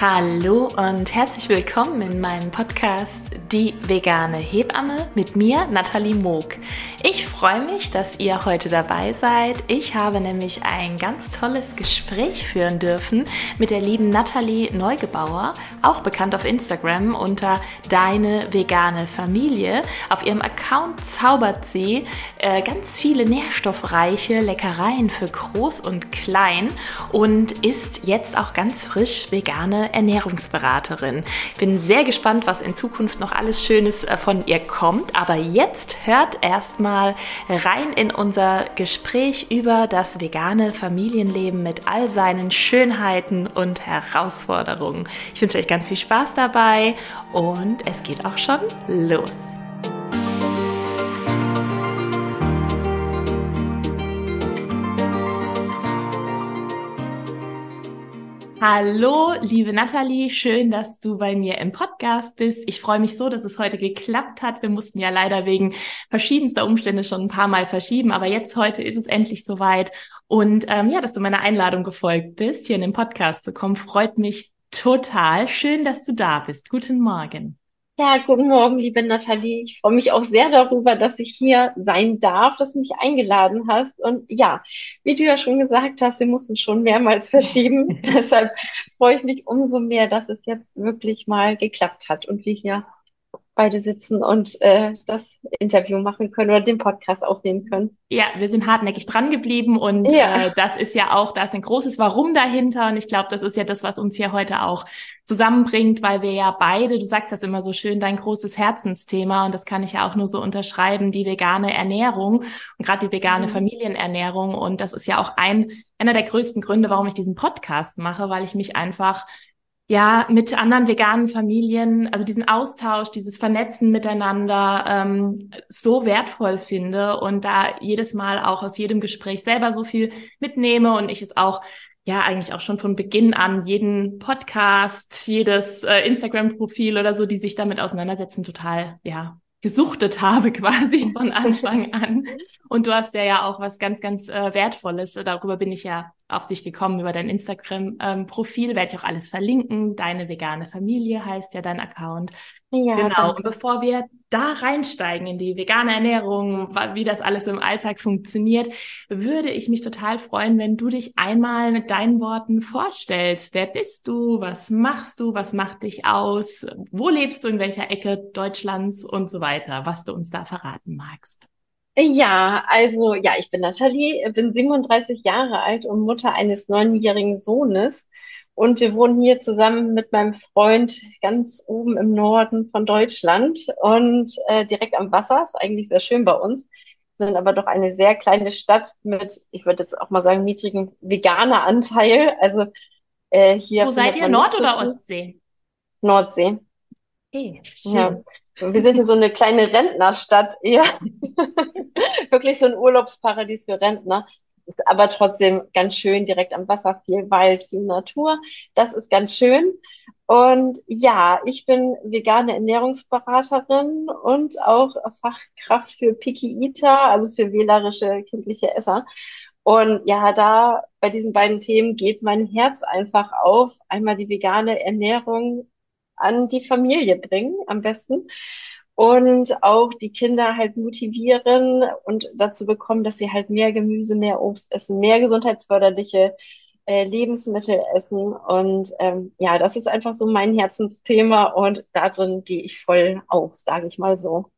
Hallo und herzlich willkommen in meinem Podcast Die vegane Hebamme mit mir, Nathalie Moog. Ich freue mich, dass ihr heute dabei seid. Ich habe nämlich ein ganz tolles Gespräch führen dürfen mit der lieben Nathalie Neugebauer, auch bekannt auf Instagram unter Deine vegane Familie. Auf ihrem Account zaubert sie äh, ganz viele nährstoffreiche Leckereien für groß und klein und ist jetzt auch ganz frisch vegane Ernährungsberaterin. Bin sehr gespannt, was in Zukunft noch alles Schönes äh, von ihr kommt. Aber jetzt hört erstmal rein in unser Gespräch über das vegane Familienleben mit all seinen Schönheiten und Herausforderungen. Ich wünsche euch ganz viel Spaß dabei und es geht auch schon los. Hallo, liebe Nathalie, schön, dass du bei mir im Podcast bist. Ich freue mich so, dass es heute geklappt hat. Wir mussten ja leider wegen verschiedenster Umstände schon ein paar Mal verschieben, aber jetzt heute ist es endlich soweit. Und ähm, ja, dass du meiner Einladung gefolgt bist, hier in den Podcast zu kommen, freut mich total. Schön, dass du da bist. Guten Morgen. Ja, guten Morgen, liebe Nathalie. Ich freue mich auch sehr darüber, dass ich hier sein darf, dass du mich eingeladen hast. Und ja, wie du ja schon gesagt hast, wir mussten schon mehrmals verschieben. Deshalb freue ich mich umso mehr, dass es jetzt wirklich mal geklappt hat und wir hier beide sitzen und äh, das Interview machen können oder den Podcast aufnehmen können. Ja, wir sind hartnäckig dran geblieben und ja. äh, das ist ja auch, da ist ein großes Warum dahinter und ich glaube, das ist ja das, was uns hier heute auch zusammenbringt, weil wir ja beide, du sagst das immer so schön, dein großes Herzensthema und das kann ich ja auch nur so unterschreiben, die vegane Ernährung und gerade die vegane mhm. Familienernährung und das ist ja auch ein einer der größten Gründe, warum ich diesen Podcast mache, weil ich mich einfach ja, mit anderen veganen Familien, also diesen Austausch, dieses Vernetzen miteinander ähm, so wertvoll finde und da jedes Mal auch aus jedem Gespräch selber so viel mitnehme und ich es auch ja eigentlich auch schon von Beginn an jeden Podcast, jedes äh, Instagram-Profil oder so, die sich damit auseinandersetzen, total ja gesuchtet habe quasi von Anfang an. Und du hast ja ja auch was ganz, ganz äh, Wertvolles. Darüber bin ich ja auf dich gekommen, über dein Instagram-Profil. Ähm, Werde ich auch alles verlinken. Deine vegane Familie heißt ja dein Account. Ja, genau. Danke. Und bevor wir da reinsteigen in die vegane Ernährung, wie das alles im Alltag funktioniert, würde ich mich total freuen, wenn du dich einmal mit deinen Worten vorstellst. Wer bist du? Was machst du? Was macht dich aus? Wo lebst du? In welcher Ecke Deutschlands und so weiter? Was du uns da verraten magst. Ja, also ja, ich bin Nathalie, bin 37 Jahre alt und Mutter eines neunjährigen Sohnes. Und wir wohnen hier zusammen mit meinem Freund ganz oben im Norden von Deutschland und äh, direkt am Wasser. Ist eigentlich sehr schön bei uns. Sind aber doch eine sehr kleine Stadt mit, ich würde jetzt auch mal sagen, niedrigen veganer Anteil. Also äh, hier. Wo seid ihr? Nord- oder Ostsee? Nordsee. Okay, schön. Ja. Wir sind hier so eine kleine Rentnerstadt eher. Wirklich so ein Urlaubsparadies für Rentner. Ist aber trotzdem ganz schön, direkt am Wasser, viel Wald, viel Natur. Das ist ganz schön. Und ja, ich bin vegane Ernährungsberaterin und auch Fachkraft für Picky Eater, also für wählerische kindliche Esser. Und ja, da bei diesen beiden Themen geht mein Herz einfach auf. Einmal die vegane Ernährung an die Familie bringen, am besten und auch die Kinder halt motivieren und dazu bekommen, dass sie halt mehr Gemüse, mehr Obst essen, mehr gesundheitsförderliche äh, Lebensmittel essen. Und ähm, ja, das ist einfach so mein Herzensthema und darin gehe ich voll auf, sage ich mal so.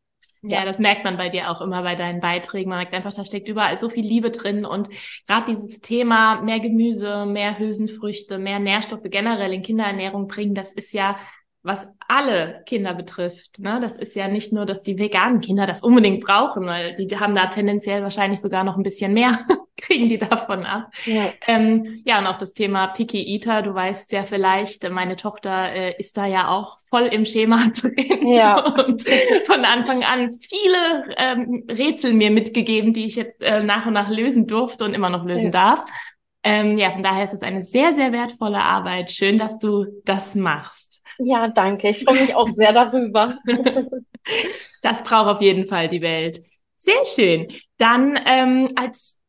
Ja, das merkt man bei dir auch immer bei deinen Beiträgen. Man merkt einfach, da steckt überall so viel Liebe drin. Und gerade dieses Thema mehr Gemüse, mehr Hülsenfrüchte, mehr Nährstoffe generell in Kinderernährung bringen, das ist ja was alle Kinder betrifft. Ne? Das ist ja nicht nur, dass die veganen Kinder das unbedingt brauchen, weil die haben da tendenziell wahrscheinlich sogar noch ein bisschen mehr, kriegen die davon ab. Ja. Ähm, ja, und auch das Thema Picky Eater, du weißt ja vielleicht, meine Tochter äh, ist da ja auch voll im Schema drin ja. und von Anfang an viele ähm, Rätsel mir mitgegeben, die ich jetzt äh, nach und nach lösen durfte und immer noch lösen ja. darf. Ähm, ja, von daher ist es eine sehr, sehr wertvolle Arbeit. Schön, dass du das machst. Ja, danke. Ich freue mich auch sehr darüber. das braucht auf jeden Fall die Welt. Sehr schön. Dann ähm, als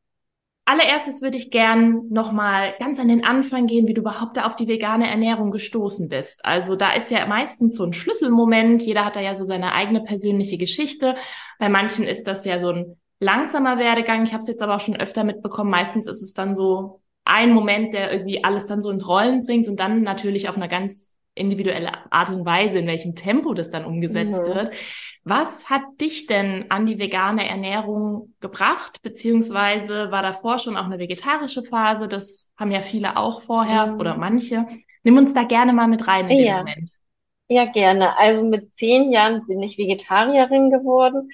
allererstes würde ich gern nochmal ganz an den Anfang gehen, wie du überhaupt da auf die vegane Ernährung gestoßen bist. Also da ist ja meistens so ein Schlüsselmoment. Jeder hat da ja so seine eigene persönliche Geschichte. Bei manchen ist das ja so ein langsamer Werdegang. Ich habe es jetzt aber auch schon öfter mitbekommen. Meistens ist es dann so ein Moment, der irgendwie alles dann so ins Rollen bringt und dann natürlich auf einer ganz individuelle Art und Weise, in welchem Tempo das dann umgesetzt mhm. wird. Was hat dich denn an die vegane Ernährung gebracht? Beziehungsweise war davor schon auch eine vegetarische Phase? Das haben ja viele auch vorher mhm. oder manche. Nimm uns da gerne mal mit rein in ja. den Moment. Ja, gerne. Also mit zehn Jahren bin ich Vegetarierin geworden.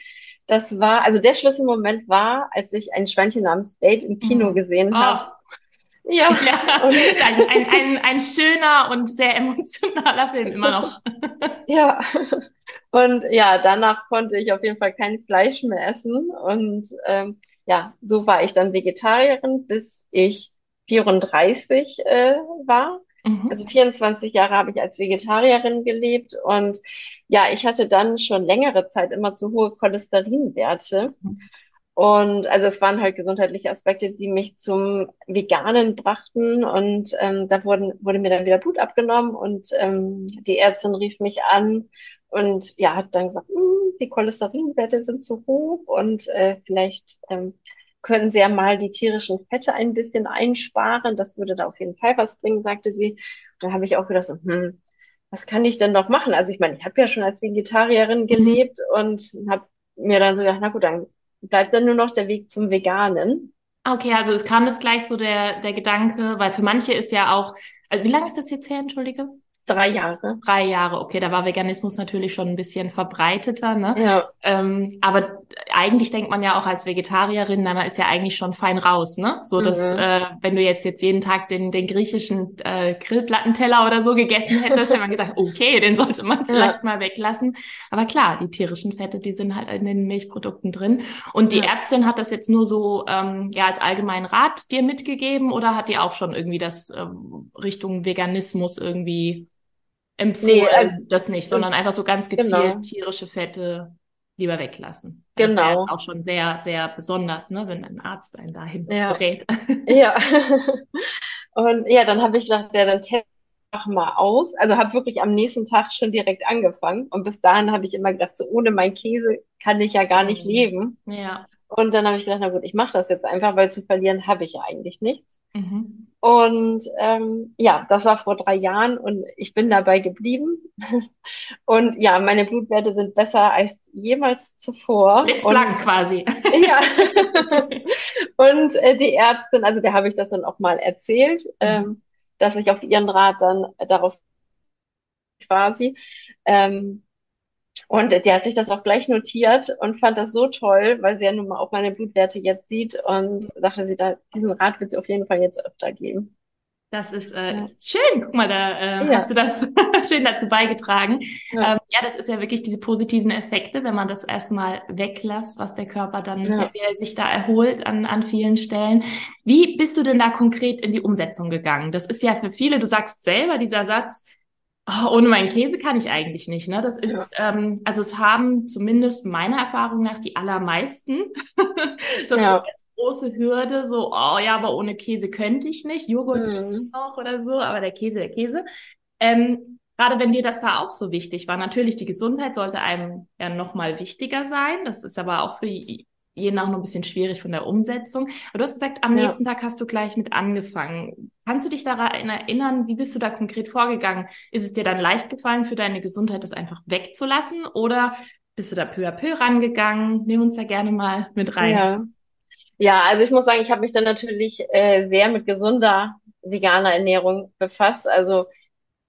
Das war, also der Schlüsselmoment war, als ich ein Schweinchen namens Babe im Kino mhm. gesehen oh. habe. Ja, ja. Und ein, ein, ein, ein schöner und sehr emotionaler Film immer noch. ja, und ja, danach konnte ich auf jeden Fall kein Fleisch mehr essen. Und ähm, ja, so war ich dann Vegetarierin, bis ich 34 äh, war. Mhm. Also 24 Jahre habe ich als Vegetarierin gelebt und ja, ich hatte dann schon längere Zeit immer zu hohe Cholesterinwerte. Mhm. Und also es waren halt gesundheitliche Aspekte, die mich zum Veganen brachten. Und ähm, da wurden, wurde mir dann wieder Blut abgenommen und ähm, die Ärztin rief mich an und ja, hat dann gesagt, hm, die Cholesterinwerte sind zu hoch und äh, vielleicht ähm, können Sie ja mal die tierischen Fette ein bisschen einsparen. Das würde da auf jeden Fall was bringen, sagte sie. Und dann habe ich auch gedacht, so, hm, was kann ich denn noch machen? Also ich meine, ich habe ja schon als Vegetarierin mhm. gelebt mhm. und habe mir dann so gedacht, na gut, dann bleibt dann nur noch der Weg zum Veganen. Okay, also es kam das gleich so der, der Gedanke, weil für manche ist ja auch, also wie lange ist das jetzt her, entschuldige? Drei Jahre. Drei Jahre, okay, da war Veganismus natürlich schon ein bisschen verbreiteter, ne? Ja. Ähm, aber eigentlich denkt man ja auch als Vegetarierin, na, man ist ja eigentlich schon fein raus, ne? So, dass, mhm. äh, wenn du jetzt jetzt jeden Tag den, den griechischen äh, Grillplattenteller oder so gegessen hättest, hätte man gesagt, okay, den sollte man vielleicht ja. mal weglassen. Aber klar, die tierischen Fette, die sind halt in den Milchprodukten drin. Und die ja. Ärztin hat das jetzt nur so, ähm, ja, als allgemeinen Rat dir mitgegeben oder hat die auch schon irgendwie das ähm, Richtung Veganismus irgendwie empfohlen, nee, also, das nicht, sondern einfach so ganz gezielt genau. tierische Fette lieber weglassen. Das genau. Das auch schon sehr, sehr besonders, ne, wenn ein Arzt einen dahin ja. berät. Ja. Und ja, dann habe ich gedacht, ja, dann test mach mal aus. Also habe wirklich am nächsten Tag schon direkt angefangen. Und bis dahin habe ich immer gedacht, so ohne mein Käse kann ich ja gar nicht mhm. leben. Ja. Und dann habe ich gedacht, na gut, ich mache das jetzt einfach, weil zu verlieren habe ich ja eigentlich nichts. Mhm. Und ähm, ja, das war vor drei Jahren und ich bin dabei geblieben. und ja, meine Blutwerte sind besser als jemals zuvor. Blitzblank quasi. ja. und äh, die Ärztin, also der habe ich das dann auch mal erzählt, mhm. ähm, dass ich auf ihren Rat dann darauf quasi ähm, und der hat sich das auch gleich notiert und fand das so toll, weil sie ja nun mal auch meine Blutwerte jetzt sieht und sagte sie, da, diesen Rat wird sie auf jeden Fall jetzt öfter geben. Das ist äh, ja. schön. Guck mal, da äh, ja. hast du das schön dazu beigetragen. Ja. Ähm, ja, das ist ja wirklich diese positiven Effekte, wenn man das erstmal weglässt, was der Körper dann ja. sich da erholt an, an vielen Stellen. Wie bist du denn da konkret in die Umsetzung gegangen? Das ist ja für viele, du sagst selber, dieser Satz, oh, ohne meinen Käse kann ich eigentlich nicht. Ne? Das ist, ja. ähm, also es haben zumindest meiner Erfahrung nach die allermeisten. das ja. ist eine große Hürde, so, oh ja, aber ohne Käse könnte ich nicht. Joghurt mhm. auch oder so, aber der Käse, der Käse. Ähm, Gerade wenn dir das da auch so wichtig war, natürlich die Gesundheit sollte einem ja noch mal wichtiger sein. Das ist aber auch für je nach noch ein bisschen schwierig von der Umsetzung. Aber du hast gesagt, am ja. nächsten Tag hast du gleich mit angefangen. Kannst du dich daran erinnern, wie bist du da konkret vorgegangen? Ist es dir dann leicht gefallen, für deine Gesundheit das einfach wegzulassen oder bist du da peu à peu rangegangen? Nimm uns da gerne mal mit rein. Ja, ja also ich muss sagen, ich habe mich dann natürlich äh, sehr mit gesunder veganer Ernährung befasst. Also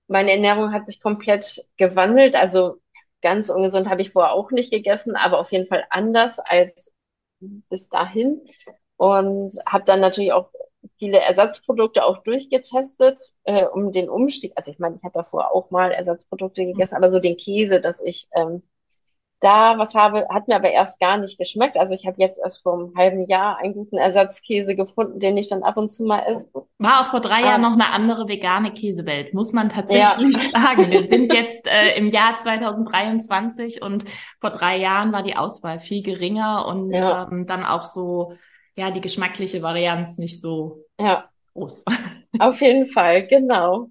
meine Ernährung hat sich komplett gewandelt. Also ganz ungesund habe ich vorher auch nicht gegessen, aber auf jeden Fall anders als bis dahin und habe dann natürlich auch viele Ersatzprodukte auch durchgetestet, äh, um den Umstieg. Also ich meine, ich habe davor auch mal Ersatzprodukte gegessen, aber so den Käse, dass ich ähm, da was habe, hat mir aber erst gar nicht geschmeckt. Also ich habe jetzt erst vor einem halben Jahr einen guten Ersatzkäse gefunden, den ich dann ab und zu mal esse. War auch vor drei ah. Jahren noch eine andere vegane Käsewelt, muss man tatsächlich ja. sagen. Wir sind jetzt äh, im Jahr 2023 und vor drei Jahren war die Auswahl viel geringer und ja. ähm, dann auch so ja, die geschmackliche Varianz nicht so ja. groß. Auf jeden Fall, genau.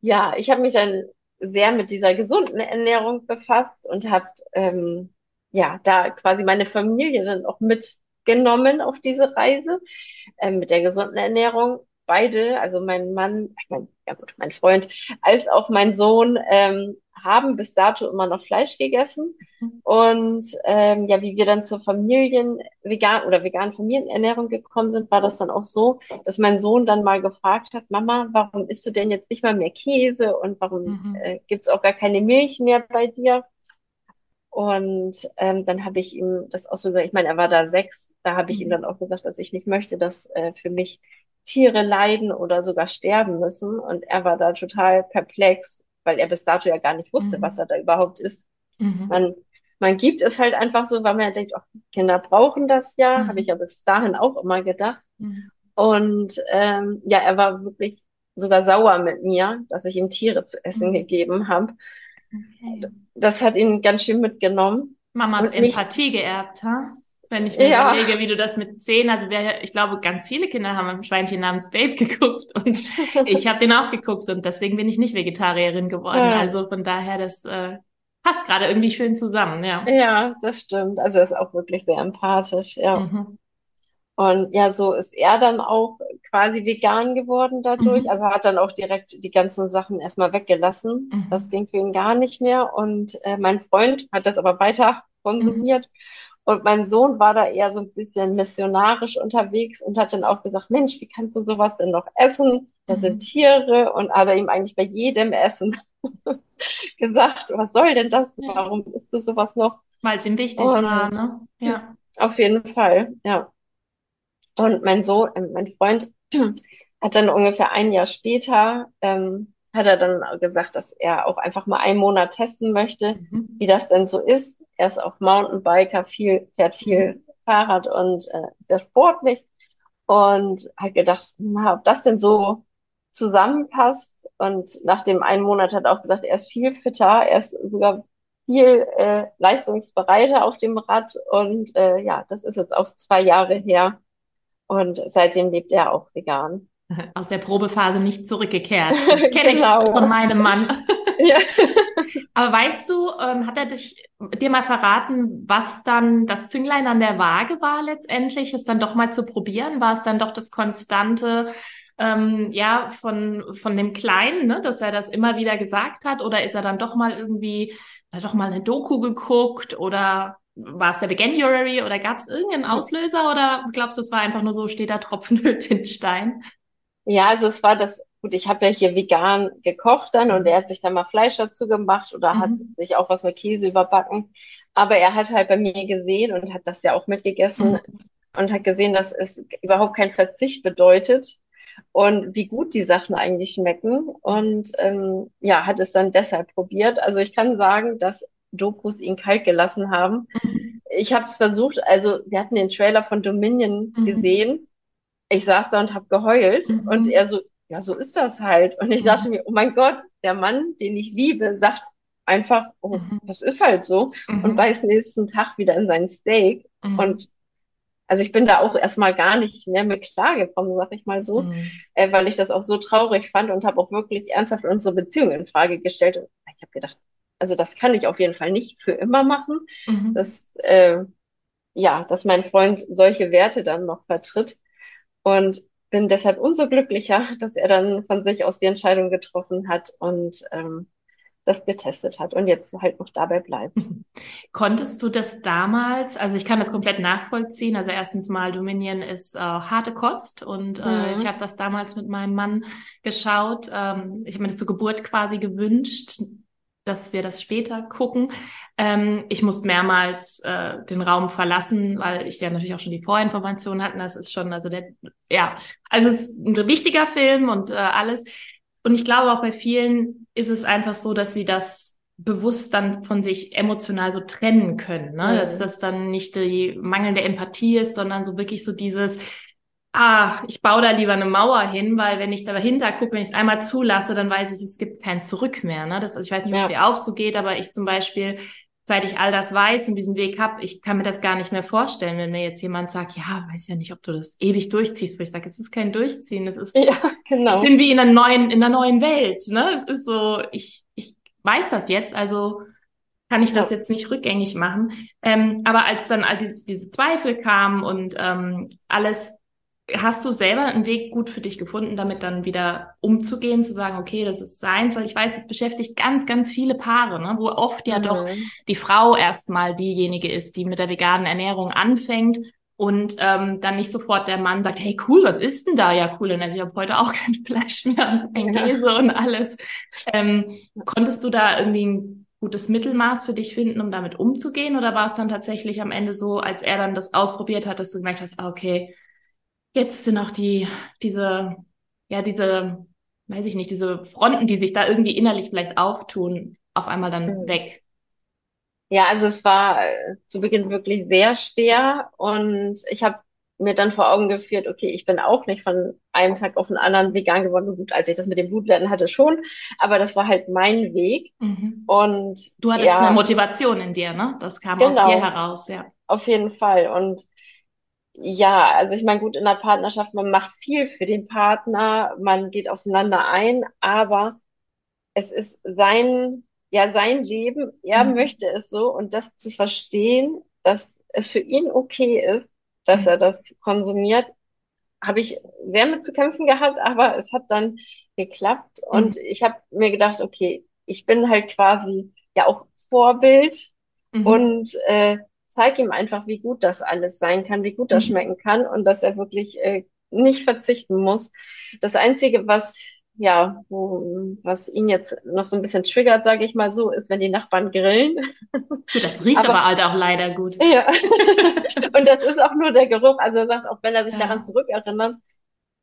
Ja, ich habe mich dann sehr mit dieser gesunden Ernährung befasst und habe ähm, ja da quasi meine Familie dann auch mitgenommen auf diese Reise ähm, mit der gesunden Ernährung. Beide, also mein Mann, ich mein, ja gut, mein Freund, als auch mein Sohn ähm, haben bis dato immer noch Fleisch gegessen. Mhm. Und ähm, ja, wie wir dann zur Familien vegan oder veganen Familienernährung gekommen sind, war das dann auch so, dass mein Sohn dann mal gefragt hat, Mama, warum isst du denn jetzt nicht mal mehr Käse und warum mhm. äh, gibt's auch gar keine Milch mehr bei dir? Und ähm, dann habe ich ihm das auch so gesagt, ich meine, er war da sechs, da habe ich mhm. ihm dann auch gesagt, dass ich nicht möchte, dass äh, für mich Tiere leiden oder sogar sterben müssen. Und er war da total perplex, weil er bis dato ja gar nicht wusste, mhm. was er da überhaupt ist. Mhm. Man, man gibt es halt einfach so, weil man ja denkt, oh, Kinder brauchen das ja, mhm. habe ich ja bis dahin auch immer gedacht. Mhm. Und ähm, ja, er war wirklich sogar sauer mit mir, dass ich ihm Tiere zu essen mhm. gegeben habe. Okay. Das hat ihn ganz schön mitgenommen. Mamas Empathie geerbt, ha? Wenn ich mir ja. überlege, wie du das mit zehn, also wer, ich glaube, ganz viele Kinder haben ein Schweinchen namens Babe geguckt und ich habe den auch geguckt und deswegen bin ich nicht Vegetarierin geworden. Ja. Also von daher, das äh, passt gerade irgendwie schön zusammen, ja. Ja, das stimmt. Also er ist auch wirklich sehr empathisch, ja. Mhm. Und ja, so ist er dann auch quasi vegan geworden dadurch. Mhm. Also hat dann auch direkt die ganzen Sachen erstmal weggelassen. Mhm. Das ging für ihn gar nicht mehr. Und äh, mein Freund hat das aber weiter konsumiert. Mhm. Und mein Sohn war da eher so ein bisschen missionarisch unterwegs und hat dann auch gesagt, Mensch, wie kannst du sowas denn noch essen? Da mhm. sind Tiere und hat er ihm eigentlich bei jedem Essen gesagt, was soll denn das? Warum isst du sowas noch? Weil es ihm wichtig und, war, ne? Ja. Auf jeden Fall, ja. Und mein Sohn, äh, mein Freund hat dann ungefähr ein Jahr später ähm, hat er dann gesagt, dass er auch einfach mal einen Monat testen möchte, mhm. wie das denn so ist. Er ist auch Mountainbiker, viel, fährt viel mhm. Fahrrad und äh, sehr sportlich und hat gedacht, na, ob das denn so zusammenpasst. Und nach dem einen Monat hat er auch gesagt, er ist viel fitter, er ist sogar viel äh, leistungsbereiter auf dem Rad und äh, ja, das ist jetzt auch zwei Jahre her und seitdem lebt er auch vegan aus der Probephase nicht zurückgekehrt. Das kenne genau. ich von meinem Mann. ja. Aber weißt du, ähm, hat er dich dir mal verraten, was dann das Zünglein an der Waage war letztendlich, es dann doch mal zu probieren? War es dann doch das konstante ähm, ja von von dem Kleinen, ne, dass er das immer wieder gesagt hat, oder ist er dann doch mal irgendwie, hat doch mal eine Doku geguckt oder war es der Veganuary oder gab es irgendeinen Auslöser oder glaubst du, es war einfach nur so, steht da Tropfen hüllt den Stein? Ja, also es war das, gut, ich habe ja hier vegan gekocht dann und er hat sich dann mal Fleisch dazu gemacht oder mhm. hat sich auch was mit Käse überbacken. Aber er hat halt bei mir gesehen und hat das ja auch mitgegessen mhm. und hat gesehen, dass es überhaupt kein Verzicht bedeutet und wie gut die Sachen eigentlich schmecken. Und ähm, ja, hat es dann deshalb probiert. Also ich kann sagen, dass Dokus ihn kalt gelassen haben. Mhm. Ich habe es versucht, also wir hatten den Trailer von Dominion mhm. gesehen ich saß da und habe geheult mhm. und er so, ja, so ist das halt. Und ich mhm. dachte mir, oh mein Gott, der Mann, den ich liebe, sagt einfach, oh, mhm. das ist halt so mhm. und beißt nächsten Tag wieder in sein Steak. Und also ich bin da auch erstmal gar nicht mehr mit klargekommen, sag ich mal so, mhm. äh, weil ich das auch so traurig fand und habe auch wirklich ernsthaft unsere Beziehung in Frage gestellt. Und ich habe gedacht, also das kann ich auf jeden Fall nicht für immer machen. Mhm. Dass, äh, ja, dass mein Freund solche Werte dann noch vertritt. Und bin deshalb umso glücklicher, dass er dann von sich aus die Entscheidung getroffen hat und ähm, das getestet hat und jetzt halt noch dabei bleibt. Konntest du das damals, also ich kann das komplett nachvollziehen, also erstens mal Dominion ist äh, harte Kost und äh, mhm. ich habe das damals mit meinem Mann geschaut. Ähm, ich habe mir das zur Geburt quasi gewünscht, dass wir das später gucken. Ähm, ich musste mehrmals äh, den Raum verlassen, weil ich ja natürlich auch schon die Vorinformationen hatten. Das ist schon, also der, ja, also es ist ein wichtiger Film und äh, alles. Und ich glaube auch bei vielen ist es einfach so, dass sie das bewusst dann von sich emotional so trennen können, ne? Mhm. dass das dann nicht die mangelnde Empathie ist, sondern so wirklich so dieses, ah, ich baue da lieber eine Mauer hin, weil wenn ich da dahinter gucke, wenn ich es einmal zulasse, dann weiß ich, es gibt kein Zurück mehr. Ne? Das, also ich weiß nicht, ob es dir auch so geht, aber ich zum Beispiel seit ich all das weiß und diesen Weg hab, ich kann mir das gar nicht mehr vorstellen, wenn mir jetzt jemand sagt, ja, weiß ja nicht, ob du das ewig durchziehst, wo ich sage, es ist kein Durchziehen, es ist, ja, genau. ich bin wie in einer neuen, in einer neuen Welt, ne? Es ist so, ich, ich weiß das jetzt, also kann ich das ja. jetzt nicht rückgängig machen. Ähm, aber als dann all diese, diese Zweifel kamen und ähm, alles Hast du selber einen Weg gut für dich gefunden, damit dann wieder umzugehen, zu sagen, okay, das ist seins, weil ich weiß, es beschäftigt ganz, ganz viele Paare, ne, wo oft ja mhm. doch die Frau erstmal diejenige ist, die mit der veganen Ernährung anfängt und ähm, dann nicht sofort der Mann sagt, hey cool, was ist denn da? Ja, cool, also ich habe heute auch kein Fleisch mehr, kein Käse und alles. Ähm, konntest du da irgendwie ein gutes Mittelmaß für dich finden, um damit umzugehen? Oder war es dann tatsächlich am Ende so, als er dann das ausprobiert hat, dass du gemerkt hast, ah, okay, jetzt sind auch die, diese, ja, diese, weiß ich nicht, diese Fronten, die sich da irgendwie innerlich vielleicht auftun, auf einmal dann mhm. weg. Ja, also es war äh, zu Beginn wirklich sehr schwer und ich habe mir dann vor Augen geführt, okay, ich bin auch nicht von einem Tag auf den anderen vegan geworden. Gut, als ich das mit dem Blutwerden hatte schon, aber das war halt mein Weg. Mhm. Und du hattest ja, eine Motivation in dir, ne? Das kam genau, aus dir heraus, ja. Auf jeden Fall. Und ja, also ich meine, gut, in der Partnerschaft, man macht viel für den Partner, man geht aufeinander ein, aber es ist sein, ja, sein Leben, er mhm. möchte es so und das zu verstehen, dass es für ihn okay ist, dass mhm. er das konsumiert, habe ich sehr mit zu kämpfen gehabt, aber es hat dann geklappt mhm. und ich habe mir gedacht, okay, ich bin halt quasi ja auch Vorbild mhm. und äh, zeig ihm einfach, wie gut das alles sein kann, wie gut das mhm. schmecken kann und dass er wirklich äh, nicht verzichten muss. Das Einzige, was ja, wo, was ihn jetzt noch so ein bisschen triggert, sage ich mal so, ist, wenn die Nachbarn grillen. Das riecht aber, aber halt auch leider gut. Ja. und das ist auch nur der Geruch. Also er sagt, auch wenn er sich ja. daran zurückerinnert,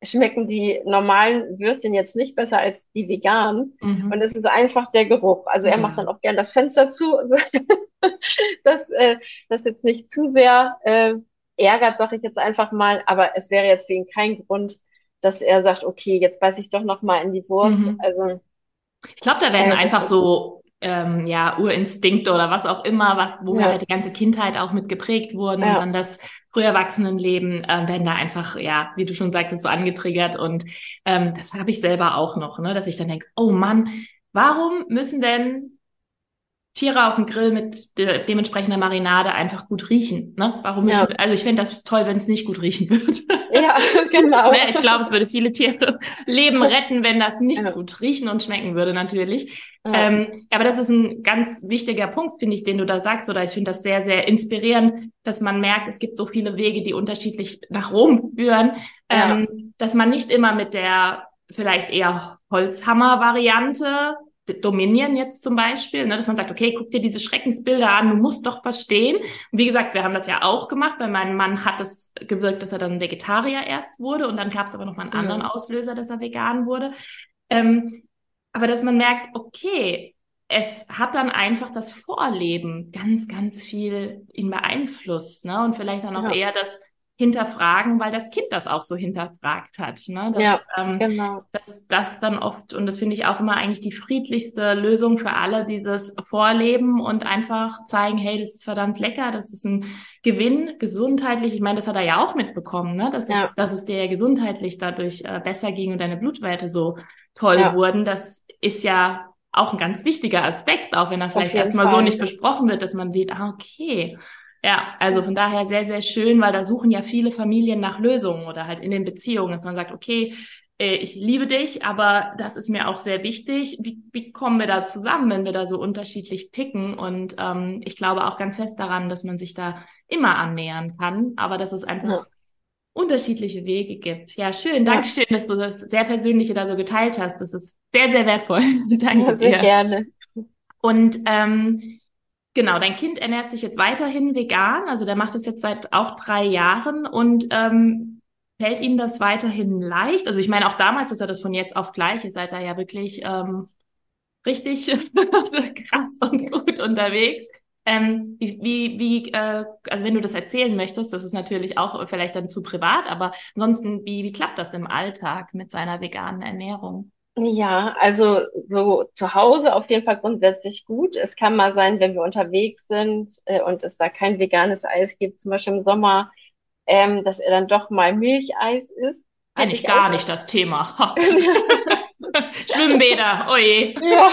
schmecken die normalen Würstchen jetzt nicht besser als die veganen. Mhm. Und es ist einfach der Geruch. Also er ja. macht dann auch gern das Fenster zu, dass äh, das jetzt nicht zu sehr äh, ärgert, sage ich jetzt einfach mal. Aber es wäre jetzt für ihn kein Grund, dass er sagt, okay, jetzt beiß ich doch noch mal in die Wurst. Mhm. Also ich glaube, da werden äh, einfach so ähm, ja Urinstinkte oder was auch immer, was wo ja. halt die ganze Kindheit auch mit geprägt wurden ja. und dann das frühe Erwachsenenleben äh, werden da einfach ja, wie du schon sagtest, so angetriggert und ähm, das habe ich selber auch noch, ne, dass ich dann denke, oh Mann, warum müssen denn Tiere auf dem Grill mit de dementsprechender Marinade einfach gut riechen. Ne? Warum ja. ich, also ich fände das toll, wenn es nicht gut riechen würde. Ja, genau. wär, ich glaube, es würde viele Tiere Leben retten, wenn das nicht ja. gut riechen und schmecken würde, natürlich. Ja. Ähm, aber das ist ein ganz wichtiger Punkt, finde ich, den du da sagst, oder ich finde das sehr, sehr inspirierend, dass man merkt, es gibt so viele Wege, die unterschiedlich nach Rom führen, ähm, dass man nicht immer mit der vielleicht eher Holzhammer-Variante Dominion jetzt zum Beispiel, ne, dass man sagt, okay, guck dir diese Schreckensbilder an, du musst doch verstehen. Und wie gesagt, wir haben das ja auch gemacht, weil mein Mann hat es gewirkt, dass er dann Vegetarier erst wurde und dann gab es aber noch mal einen anderen Auslöser, dass er vegan wurde. Ähm, aber dass man merkt, okay, es hat dann einfach das Vorleben ganz, ganz viel ihn beeinflusst, ne? Und vielleicht dann auch ja. eher das hinterfragen, weil das Kind das auch so hinterfragt hat. Ne? Das, ja, ähm, genau. Das, das dann oft, und das finde ich auch immer eigentlich die friedlichste Lösung für alle, dieses Vorleben und einfach zeigen, hey, das ist verdammt lecker, das ist ein Gewinn, gesundheitlich. Ich meine, das hat er ja auch mitbekommen, ne? dass, ja. es, dass es dir ja gesundheitlich dadurch äh, besser ging und deine Blutwerte so toll ja. wurden. Das ist ja auch ein ganz wichtiger Aspekt, auch wenn er vielleicht erstmal so nicht besprochen wird, dass man sieht, ah, okay, ja, also von daher sehr, sehr schön, weil da suchen ja viele Familien nach Lösungen oder halt in den Beziehungen, dass man sagt, okay, äh, ich liebe dich, aber das ist mir auch sehr wichtig. Wie, wie kommen wir da zusammen, wenn wir da so unterschiedlich ticken? Und ähm, ich glaube auch ganz fest daran, dass man sich da immer annähern kann, aber dass es einfach ja. unterschiedliche Wege gibt. Ja, schön. Ja. Dankeschön, dass du das sehr Persönliche da so geteilt hast. Das ist sehr, sehr wertvoll. Danke ja, sehr dir. gerne. Und ähm, Genau, dein Kind ernährt sich jetzt weiterhin vegan, also der macht das jetzt seit auch drei Jahren und ähm, fällt ihm das weiterhin leicht? Also ich meine, auch damals ist er das von jetzt auf gleich, ihr seid da ja wirklich ähm, richtig krass und gut unterwegs. Ähm, wie, wie äh, also wenn du das erzählen möchtest, das ist natürlich auch vielleicht dann zu privat, aber ansonsten, wie, wie klappt das im Alltag mit seiner veganen Ernährung? Ja, also so zu Hause auf jeden Fall grundsätzlich gut. Es kann mal sein, wenn wir unterwegs sind äh, und es da kein veganes Eis gibt, zum Beispiel im Sommer, ähm, dass er dann doch mal Milcheis isst. Kenn ich gar nicht das Thema. Schwimmbäder, oje. Ja.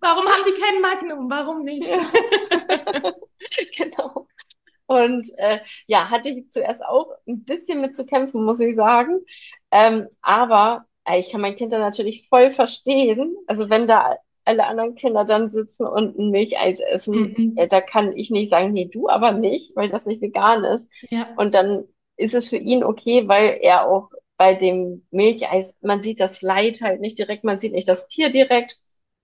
Warum haben die kein Magnum? Warum nicht? Ja. genau. Und äh, ja, hatte ich zuerst auch ein bisschen mit zu kämpfen, muss ich sagen. Ähm, aber ich kann mein Kind dann natürlich voll verstehen. Also wenn da alle anderen Kinder dann sitzen und ein Milcheis essen, mhm. äh, da kann ich nicht sagen, nee, du aber nicht, weil das nicht vegan ist. Ja. Und dann ist es für ihn okay, weil er auch bei dem Milcheis, man sieht das Leid halt nicht direkt, man sieht nicht das Tier direkt,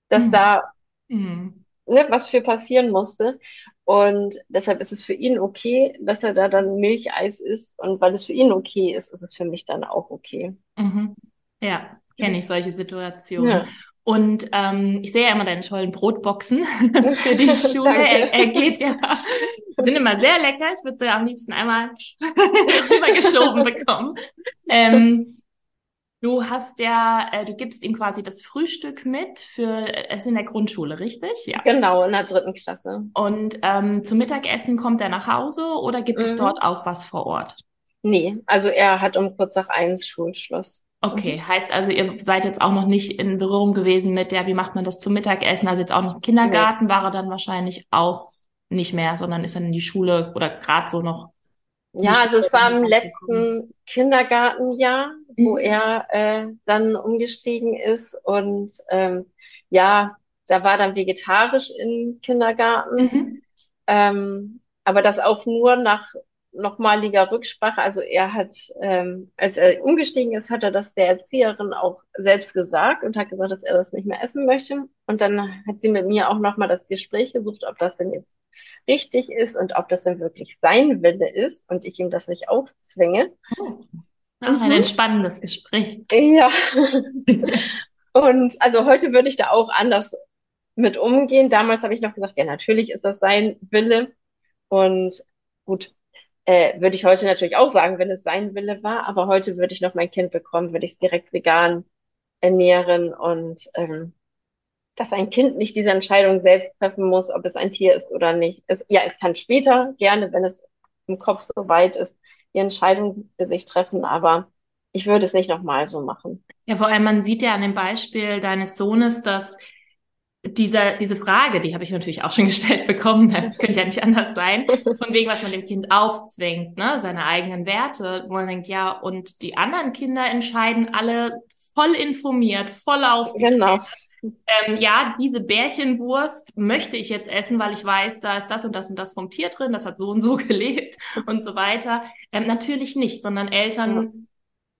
dass mhm. da mhm. Ne, was für passieren musste. Und deshalb ist es für ihn okay, dass er da dann Milcheis isst. Und weil es für ihn okay ist, ist es für mich dann auch okay. Mhm. Ja, kenne ich solche Situationen. Ja. Und ähm, ich sehe ja immer deine tollen Brotboxen für die Schule. er, er geht ja, sind immer sehr lecker. Ich würde sie am liebsten einmal rübergeschoben bekommen. Ähm, du hast ja, äh, du gibst ihm quasi das Frühstück mit für, es ist in der Grundschule, richtig? Ja. Genau, in der dritten Klasse. Und ähm, zum Mittagessen kommt er nach Hause oder gibt mhm. es dort auch was vor Ort? Nee, also er hat um kurz nach eins Schulschluss. Okay, mhm. heißt also, ihr seid jetzt auch noch nicht in Berührung gewesen mit der, wie macht man das zum Mittagessen? Also jetzt auch noch im Kindergarten nee. war er dann wahrscheinlich auch nicht mehr, sondern ist dann in die Schule oder gerade so noch. Ja, also es war im letzten Kindergartenjahr, wo mhm. er äh, dann umgestiegen ist und ähm, ja, da war dann vegetarisch im Kindergarten. Mhm. Ähm, aber das auch nur nach nochmaliger Rücksprache. Also er hat, ähm, als er umgestiegen ist, hat er das der Erzieherin auch selbst gesagt und hat gesagt, dass er das nicht mehr essen möchte. Und dann hat sie mit mir auch nochmal das Gespräch gesucht, ob das denn jetzt richtig ist und ob das denn wirklich sein Wille ist und ich ihm das nicht aufzwinge. Oh, ein mhm. entspannendes Gespräch. Ja. und also heute würde ich da auch anders mit umgehen. Damals habe ich noch gesagt, ja, natürlich ist das sein Wille. Und gut, äh, würde ich heute natürlich auch sagen, wenn es sein Wille war, aber heute würde ich noch mein Kind bekommen, würde ich es direkt vegan ernähren und ähm, dass ein Kind nicht diese Entscheidung selbst treffen muss, ob es ein Tier ist oder nicht. Es, ja, es kann später gerne, wenn es im Kopf so weit ist, die Entscheidung für sich treffen, aber ich würde es nicht nochmal so machen. Ja, vor allem, man sieht ja an dem Beispiel deines Sohnes, dass dieser, diese Frage, die habe ich natürlich auch schon gestellt bekommen, das könnte ja nicht anders sein, von wegen, was man dem Kind aufzwingt, ne, seine eigenen Werte, wo man denkt, ja, und die anderen Kinder entscheiden alle voll informiert, voll auf. Genau. Ähm, ja, diese Bärchenwurst möchte ich jetzt essen, weil ich weiß, da ist das und das und das vom Tier drin, das hat so und so gelebt und so weiter. Ähm, natürlich nicht, sondern Eltern,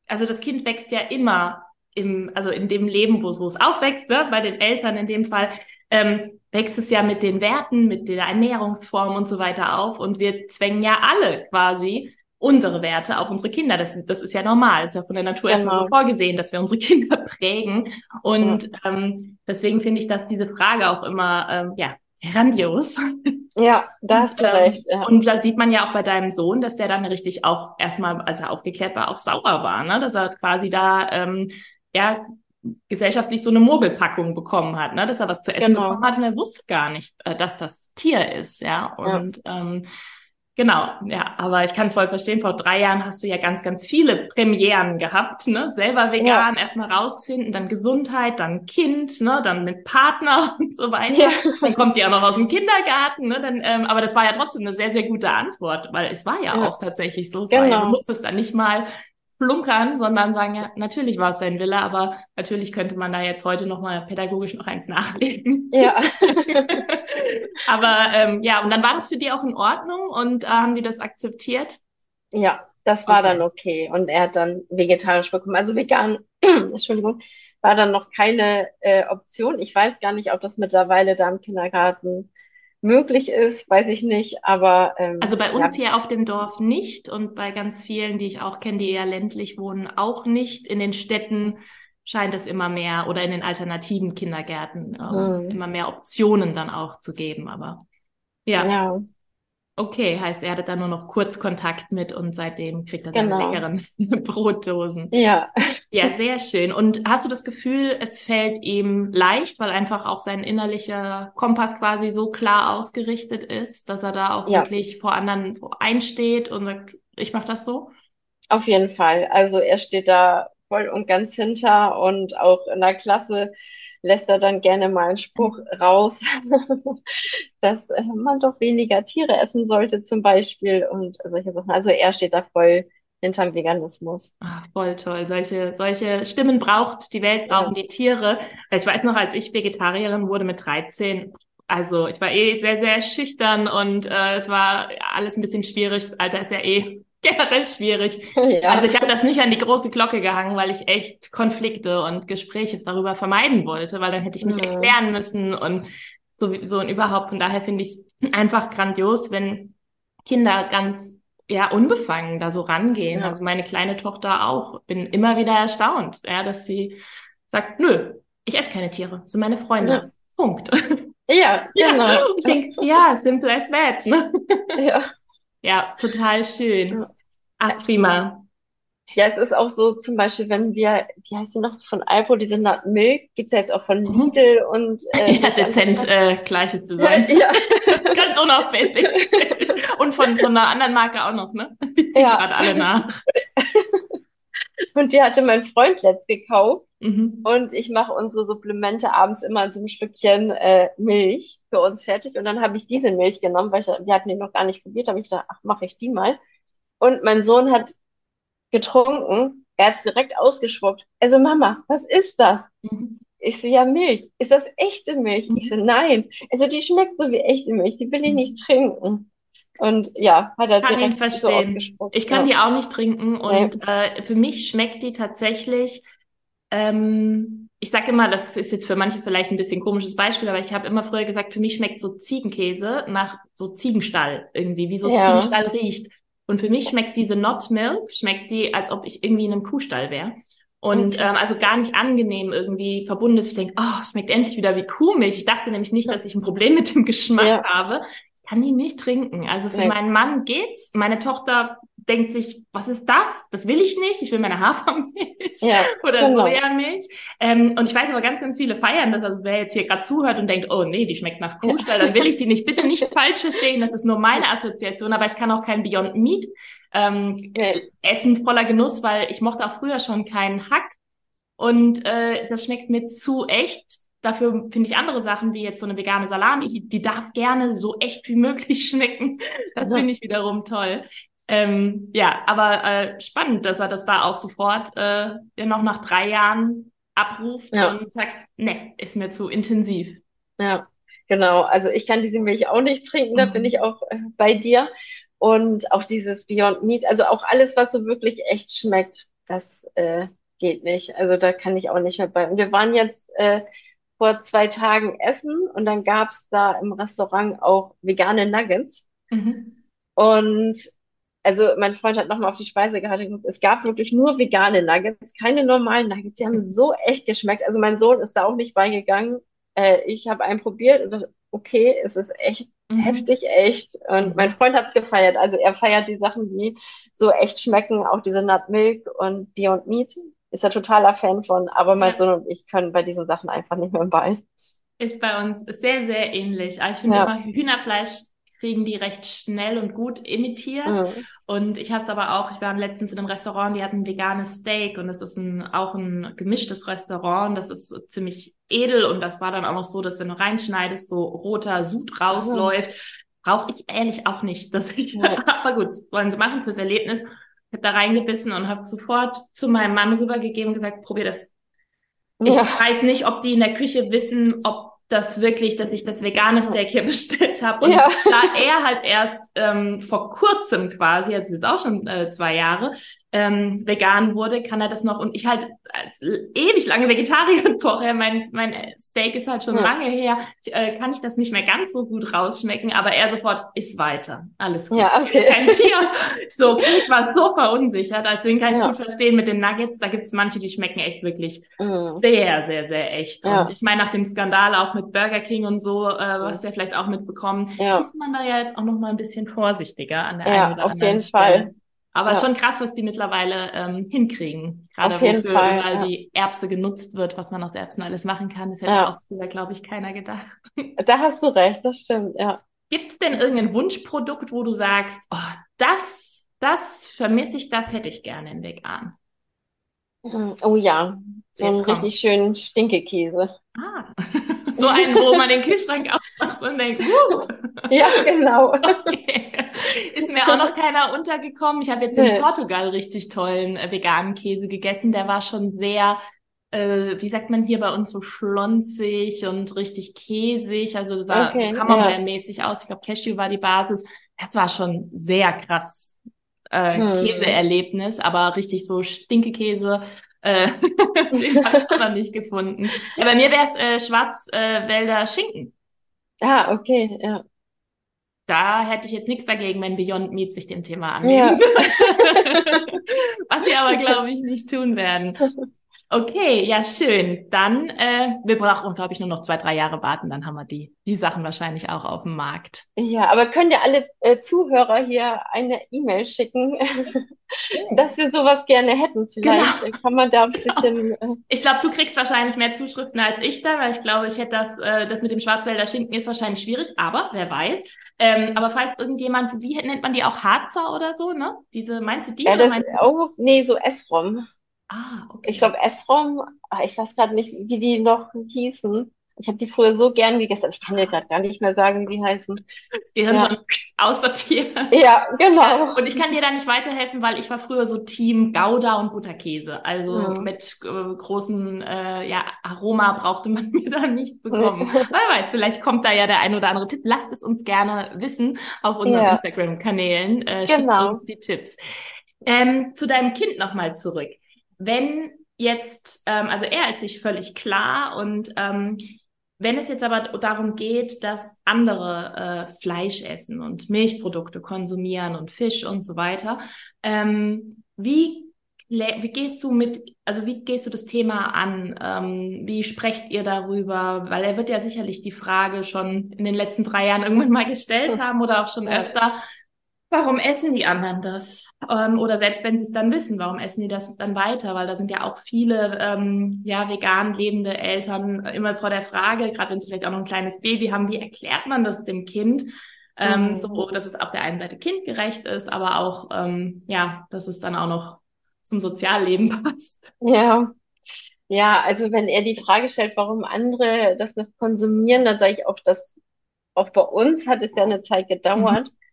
also das Kind wächst ja immer im, also in dem Leben, wo, wo es aufwächst, ne, bei den Eltern in dem Fall, ähm, wächst es ja mit den Werten, mit der Ernährungsform und so weiter auf. Und wir zwängen ja alle quasi unsere Werte auf unsere Kinder. Das, das ist ja normal. Das ist ja von der Natur genau. erstmal so vorgesehen, dass wir unsere Kinder prägen. Und ja. ähm, deswegen finde ich, dass diese Frage auch immer, ähm, ja, grandios. Ja, da hast du ähm, recht. Ja. Und da sieht man ja auch bei deinem Sohn, dass der dann richtig auch erstmal, als er aufgeklärt war, auch sauer war, ne? Dass er quasi da ähm, ja gesellschaftlich so eine Mogelpackung bekommen hat, ne? dass er was zu essen genau. bekommen hat und er wusste gar nicht, äh, dass das Tier ist, ja. Und ja. Ähm, genau, ja, aber ich kann es voll verstehen, vor drei Jahren hast du ja ganz, ganz viele Premieren gehabt, ne? Selber vegan, ja. erstmal rausfinden, dann Gesundheit, dann Kind, ne, dann mit Partner und so weiter. Ja. Dann kommt die auch noch aus dem Kindergarten, ne? Dann, ähm, aber das war ja trotzdem eine sehr, sehr gute Antwort, weil es war ja, auch tatsächlich so. Genau. War, du musstest dann nicht mal flunkern, sondern sagen, ja, natürlich war es sein Wille, aber natürlich könnte man da jetzt heute nochmal pädagogisch noch eins nachlegen. Ja. aber ähm, ja, und dann war das für die auch in Ordnung und äh, haben die das akzeptiert? Ja, das war okay. dann okay. Und er hat dann vegetarisch bekommen. Also vegan, Entschuldigung, war dann noch keine äh, Option. Ich weiß gar nicht, ob das mittlerweile da im Kindergarten möglich ist, weiß ich nicht, aber ähm, also bei uns ja. hier auf dem Dorf nicht und bei ganz vielen, die ich auch kenne, die eher ländlich wohnen, auch nicht. In den Städten scheint es immer mehr oder in den alternativen Kindergärten äh, hm. immer mehr Optionen dann auch zu geben. Aber ja. ja. Okay, heißt, er hatte da nur noch kurz Kontakt mit und seitdem kriegt er seine genau. leckeren Brotdosen. Ja. Ja, sehr schön. Und hast du das Gefühl, es fällt ihm leicht, weil einfach auch sein innerlicher Kompass quasi so klar ausgerichtet ist, dass er da auch ja. wirklich vor anderen einsteht und sagt, ich mach das so? Auf jeden Fall. Also er steht da voll und ganz hinter und auch in der Klasse lässt er dann gerne mal einen Spruch raus, dass äh, man doch weniger Tiere essen sollte zum Beispiel und solche Sachen. Also er steht da voll hinterm Veganismus. Ach, voll toll. Solche, solche Stimmen braucht die Welt, brauchen ja. die Tiere. Ich weiß noch, als ich Vegetarierin wurde mit 13, also ich war eh sehr, sehr schüchtern und äh, es war alles ein bisschen schwierig. Das Alter ist ja eh generell schwierig. Ja. Also ich habe das nicht an die große Glocke gehangen, weil ich echt Konflikte und Gespräche darüber vermeiden wollte, weil dann hätte ich mich mhm. erklären müssen und sowieso und überhaupt. Von daher finde ich es einfach grandios, wenn Kinder ganz ja unbefangen da so rangehen. Ja. Also meine kleine Tochter auch. Bin immer wieder erstaunt, ja, dass sie sagt, nö, ich esse keine Tiere, sind meine Freunde. Ja. Punkt. Ja, genau. Ja, ich denke, ja, simple as that. Ne? Ja. Ja, total schön. Ach, prima. Ja, es ist auch so, zum Beispiel, wenn wir, wie heißt die noch, von Alpo, diese Nut Milk, gibt's ja jetzt auch von mhm. Lidl und äh, Ja, dezent äh, gleiches Design. Ja. Ganz unauffällig. und von, von einer anderen Marke auch noch, ne? Die ziehen ja. gerade alle nach. Und die hatte mein Freund letzt gekauft. Mhm. Und ich mache unsere Supplemente abends immer in so einem Stückchen äh, Milch für uns fertig. Und dann habe ich diese Milch genommen, weil ich, wir hatten die noch gar nicht probiert. habe ich gedacht, ach, mache ich die mal. Und mein Sohn hat getrunken. Er hat es direkt ausgeschwuckt. Also Mama, was ist das? Mhm. Ich so, ja, Milch. Ist das echte Milch? Mhm. Ich so, nein. Also die schmeckt so wie echte Milch. Die will ich mhm. nicht trinken. Und ja, hat er kann ihn verstehen. so. Ich kann ja. die auch nicht trinken und nee. äh, für mich schmeckt die tatsächlich. Ähm, ich sage immer, das ist jetzt für manche vielleicht ein bisschen komisches Beispiel, aber ich habe immer früher gesagt, für mich schmeckt so Ziegenkäse nach so Ziegenstall irgendwie, wie so ja. Ziegenstall riecht. Und für mich schmeckt diese Not Milk, schmeckt die, als ob ich irgendwie in einem Kuhstall wäre. Und okay. ähm, also gar nicht angenehm irgendwie verbunden ist. Ich denke, oh, schmeckt endlich wieder wie Kuhmilch. Ich dachte nämlich nicht, dass ich ein Problem mit dem Geschmack ja. habe kann die nicht trinken. Also für nee. meinen Mann geht's. Meine Tochter denkt sich, was ist das? Das will ich nicht. Ich will meine Hafermilch ja, oder genau. Sojamilch. Ähm, und ich weiß aber ganz, ganz viele feiern das. Also wer jetzt hier gerade zuhört und denkt, oh nee, die schmeckt nach Kuhstall, ja. dann will ich die nicht. Bitte nicht falsch verstehen. Das ist nur meine Assoziation. Aber ich kann auch kein Beyond Meat ähm, nee. essen voller Genuss, weil ich mochte auch früher schon keinen Hack. Und äh, das schmeckt mir zu echt Dafür finde ich andere Sachen, wie jetzt so eine vegane Salami, die darf gerne so echt wie möglich schmecken. Das ja. finde ich wiederum toll. Ähm, ja, aber äh, spannend, dass er das da auch sofort äh, noch nach drei Jahren abruft ja. und sagt, ne, ist mir zu intensiv. Ja, genau. Also ich kann diese Milch auch nicht trinken, da mhm. bin ich auch äh, bei dir. Und auch dieses Beyond Meat, also auch alles, was so wirklich echt schmeckt, das äh, geht nicht. Also da kann ich auch nicht mehr bei. Und wir waren jetzt äh, vor zwei Tagen essen und dann gab es da im Restaurant auch vegane Nuggets. Mhm. Und also mein Freund hat nochmal auf die Speisekarte geguckt. Es gab wirklich nur vegane Nuggets, keine normalen Nuggets. Die haben so echt geschmeckt. Also mein Sohn ist da auch nicht beigegangen. Äh, ich habe einen probiert und dachte, okay, es ist echt mhm. heftig echt. Und mhm. mein Freund hat es gefeiert. Also er feiert die Sachen, die so echt schmecken, auch diese Nut Milk und Beyond Meat ist er totaler Fan von, aber mein ja. Sohn und ich können bei diesen Sachen einfach nicht mehr bei. Ist bei uns sehr, sehr ähnlich. Aber ich finde ja. immer, Hühnerfleisch kriegen die recht schnell und gut imitiert. Mhm. Und ich hatte es aber auch, ich war letztens in einem Restaurant, die hatten ein veganes Steak und das ist ein, auch ein gemischtes Restaurant. Das ist ziemlich edel und das war dann auch noch so, dass wenn du reinschneidest, so roter Sud rausläuft. Mhm. Brauche ich ehrlich auch nicht. Das ja. aber gut, wollen sie machen fürs Erlebnis habe da reingebissen und habe sofort zu meinem Mann rübergegeben und gesagt, probier das. Ich ja. weiß nicht, ob die in der Küche wissen, ob das wirklich, dass ich das vegane Steak hier bestellt habe. Und ja. da er halt erst ähm, vor kurzem quasi, jetzt ist es auch schon äh, zwei Jahre, ähm, vegan wurde, kann er das noch und ich halt ewig lange Vegetarier vorher, mein, mein Steak ist halt schon ja. lange her, ich, äh, kann ich das nicht mehr ganz so gut rausschmecken, aber er sofort ist weiter. Alles gut. Ja, okay. Kein Tier. So, ich war so verunsichert, deswegen kann ich ja. gut verstehen mit den Nuggets, da gibt's manche, die schmecken echt wirklich mhm. sehr, sehr, sehr echt. Ja. Und ich meine, nach dem Skandal auch mit Burger King und so, äh, was ja vielleicht auch mitbekommen, ja. ist man da ja jetzt auch noch mal ein bisschen vorsichtiger an der ja, einen oder auf jeden Stelle. Fall. Aber ja. schon krass, was die mittlerweile ähm, hinkriegen. Gerade Auf jeden wofür Fall, überall ja. die Erbse genutzt wird, was man aus Erbsen alles machen kann. Das hätte ja. auch früher, glaube ich, keiner gedacht. Da hast du recht, das stimmt, ja. Gibt's denn irgendein Wunschprodukt, wo du sagst, oh, das, das vermisse ich, das hätte ich gerne in vegan? Hm, oh ja, so einen richtig schönen Stinkekäse. Ah, so einen, wo man den Kühlschrank aufmacht und denkt, uh. Ja, genau. Okay. Ist mir auch noch keiner untergekommen. Ich habe jetzt in Portugal richtig tollen äh, veganen Käse gegessen. Der war schon sehr, äh, wie sagt man hier bei uns, so schlonzig und richtig käsig. Also sah okay, so Camembert-mäßig ja. aus. Ich glaube, Cashew war die Basis. Das war schon sehr krass äh, hm. Käseerlebnis, aber richtig so Stinkekäse. Äh, den habe ich noch nicht gefunden. Ja, bei mir wäre es äh, Schwarzwälder äh, Schinken. Ah, okay, ja da hätte ich jetzt nichts dagegen, wenn Beyond Meat sich dem Thema annimmt. Ja. Was sie aber, glaube ich, nicht tun werden. Okay, ja, schön. Dann, äh, wir brauchen, glaube ich, nur noch zwei, drei Jahre warten, dann haben wir die, die Sachen wahrscheinlich auch auf dem Markt. Ja, aber können ja alle äh, Zuhörer hier eine E-Mail schicken, dass wir sowas gerne hätten. Vielleicht genau. kann man da ein genau. bisschen. Äh, ich glaube, du kriegst wahrscheinlich mehr Zuschriften als ich da, weil ich glaube, ich hätte das, äh, das mit dem Schwarzwälder Schinken ist wahrscheinlich schwierig, aber wer weiß. Ähm, aber falls irgendjemand, wie nennt man die auch Harzer oder so, ne? Diese, meinst du die? Ja, das, du? oh, nee, so Esrom. Ah, okay. Ich glaube, Esrom, ah, ich weiß gerade nicht, wie die noch hießen. Ich habe die früher so gern gegessen, aber ich kann dir gerade gar nicht mehr sagen, wie die heißen. Die haben ja. schon aussortiert. Ja, genau. Und ich kann dir da nicht weiterhelfen, weil ich war früher so Team Gouda und Butterkäse. Also ja. mit äh, großen äh, ja, Aroma brauchte man mir da nicht zu kommen. Wer weiß, vielleicht kommt da ja der ein oder andere Tipp. Lasst es uns gerne wissen auf unseren ja. Instagram-Kanälen. Äh, genau. Schickt uns die Tipps. Ähm, zu deinem Kind nochmal zurück wenn jetzt, ähm, also er ist sich völlig klar und ähm, wenn es jetzt aber darum geht, dass andere äh, Fleisch essen und Milchprodukte konsumieren und Fisch und so weiter, ähm, wie wie gehst du mit, also wie gehst du das Thema an? Ähm, wie sprecht ihr darüber? Weil er wird ja sicherlich die Frage schon in den letzten drei Jahren irgendwann mal gestellt haben oder auch schon öfter warum essen die anderen das? Ähm, oder selbst wenn sie es dann wissen, warum essen die das dann weiter? Weil da sind ja auch viele ähm, ja vegan lebende Eltern immer vor der Frage, gerade wenn sie vielleicht auch noch ein kleines Baby haben, wie erklärt man das dem Kind? Ähm, mhm. So, dass es auf der einen Seite kindgerecht ist, aber auch ähm, ja, dass es dann auch noch zum Sozialleben passt. Ja. Ja, also wenn er die Frage stellt, warum andere das noch konsumieren, dann sage ich auch, dass auch bei uns hat es ja eine Zeit gedauert. Mhm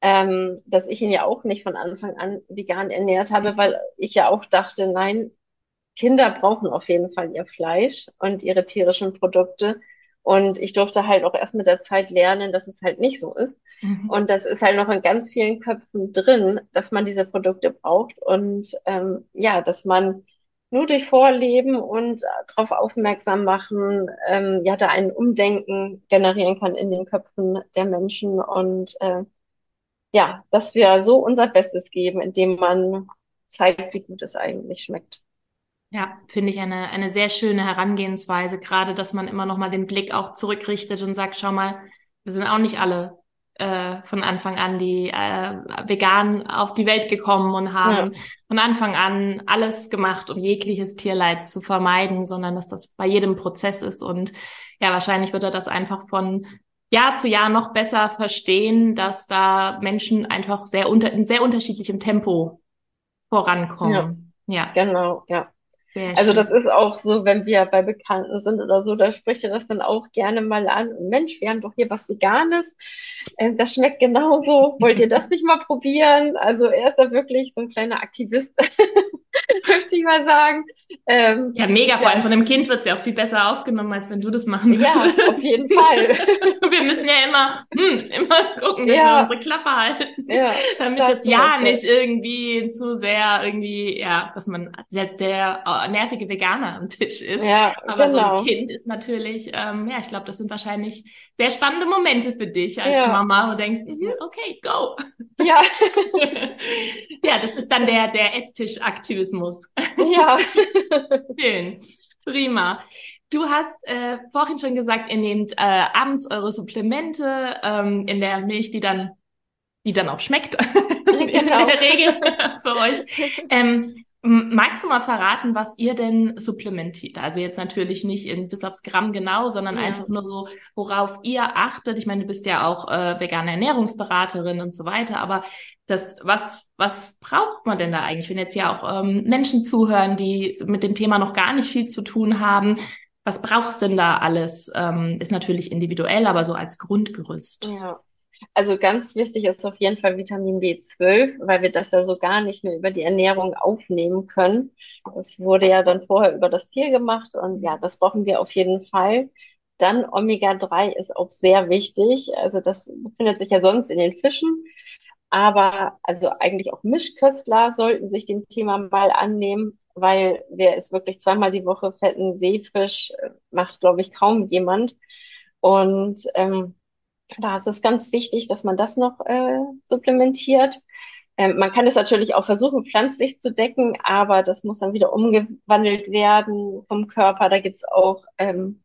ähm, dass ich ihn ja auch nicht von Anfang an vegan ernährt habe, weil ich ja auch dachte, nein, Kinder brauchen auf jeden Fall ihr Fleisch und ihre tierischen Produkte. Und ich durfte halt auch erst mit der Zeit lernen, dass es halt nicht so ist. Mhm. Und das ist halt noch in ganz vielen Köpfen drin, dass man diese Produkte braucht und ähm, ja, dass man nur durch Vorleben und darauf aufmerksam machen, ähm, ja, da ein Umdenken generieren kann in den Köpfen der Menschen und äh, ja, dass wir so unser Bestes geben, indem man zeigt, wie gut es eigentlich schmeckt. Ja, finde ich eine, eine sehr schöne Herangehensweise, gerade, dass man immer noch mal den Blick auch zurückrichtet und sagt, schau mal, wir sind auch nicht alle äh, von Anfang an die äh, vegan auf die Welt gekommen und haben ja. von Anfang an alles gemacht, um jegliches Tierleid zu vermeiden, sondern dass das bei jedem Prozess ist und ja, wahrscheinlich wird er das einfach von Jahr zu Jahr noch besser verstehen, dass da Menschen einfach sehr unter, in sehr unterschiedlichem Tempo vorankommen. Ja, ja. genau, ja. also das ist auch so, wenn wir bei Bekannten sind oder so, da spricht er das dann auch gerne mal an. Mensch, wir haben doch hier was Veganes. Äh, das schmeckt genauso. Wollt ihr das nicht mal probieren? Also er ist da wirklich so ein kleiner Aktivist. möchte ich mal sagen. Ähm, ja, mega. Vor allem von dem Kind wird es ja auch viel besser aufgenommen, als wenn du das machen würdest. Ja, auf jeden Fall. wir müssen ja immer, hm, immer gucken, dass ja. wir unsere Klappe halten. Ja, damit das, das Ja okay. nicht irgendwie zu sehr irgendwie, ja, dass man der, der oh, nervige Veganer am Tisch ist. Ja, Aber genau. so ein genau. Kind ist natürlich, ähm, ja, ich glaube, das sind wahrscheinlich sehr spannende Momente für dich als. Mama, wo du denkst, mm, okay, go. Ja. ja, das ist dann der, der Esstisch-Aktivismus. Ja. Schön. Prima. Du hast äh, vorhin schon gesagt, ihr nehmt äh, abends eure Supplemente ähm, in der Milch, die dann, die dann auch schmeckt. Genau. in der Regel für euch. Ähm, Magst du mal verraten, was ihr denn supplementiert? Also jetzt natürlich nicht in bis aufs Gramm genau, sondern ja. einfach nur so, worauf ihr achtet. Ich meine, du bist ja auch äh, vegane Ernährungsberaterin und so weiter, aber das, was, was braucht man denn da eigentlich, wenn jetzt ja auch ähm, Menschen zuhören, die mit dem Thema noch gar nicht viel zu tun haben? Was brauchst denn da alles? Ähm, ist natürlich individuell, aber so als Grundgerüst. Ja. Also ganz wichtig ist auf jeden Fall Vitamin B12, weil wir das ja so gar nicht mehr über die Ernährung aufnehmen können. Das wurde ja dann vorher über das Tier gemacht und ja, das brauchen wir auf jeden Fall. Dann Omega-3 ist auch sehr wichtig. Also das befindet sich ja sonst in den Fischen. Aber also eigentlich auch Mischköstler sollten sich dem Thema mal annehmen, weil wer ist wirklich zweimal die Woche fetten Seefisch, macht, glaube ich, kaum jemand. Und ähm, da ist es ganz wichtig, dass man das noch äh, supplementiert. Ähm, man kann es natürlich auch versuchen, pflanzlich zu decken, aber das muss dann wieder umgewandelt werden vom Körper. Da gibt's auch ähm,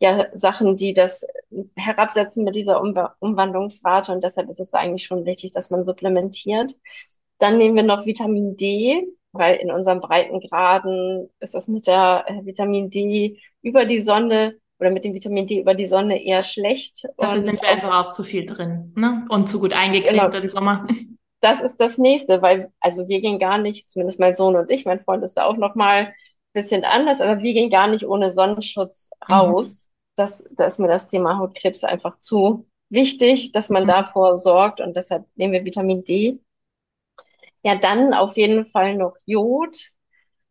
ja, Sachen, die das herabsetzen mit dieser um Umwandlungsrate und deshalb ist es eigentlich schon wichtig, dass man supplementiert. Dann nehmen wir noch Vitamin D, weil in unseren Breitengraden ist das mit der äh, Vitamin D über die Sonne oder mit dem Vitamin D über die Sonne eher schlecht. Dafür und sind wir einfach auch zu viel drin ne? und zu gut eingecremt genau. im Sommer. Das ist das nächste, weil also wir gehen gar nicht, zumindest mein Sohn und ich, mein Freund ist da auch noch mal ein bisschen anders, aber wir gehen gar nicht ohne Sonnenschutz mhm. raus. Mhm. Das, da ist mir das Thema Hautkrebs einfach zu wichtig, dass man mhm. davor sorgt und deshalb nehmen wir Vitamin D. Ja, dann auf jeden Fall noch Jod.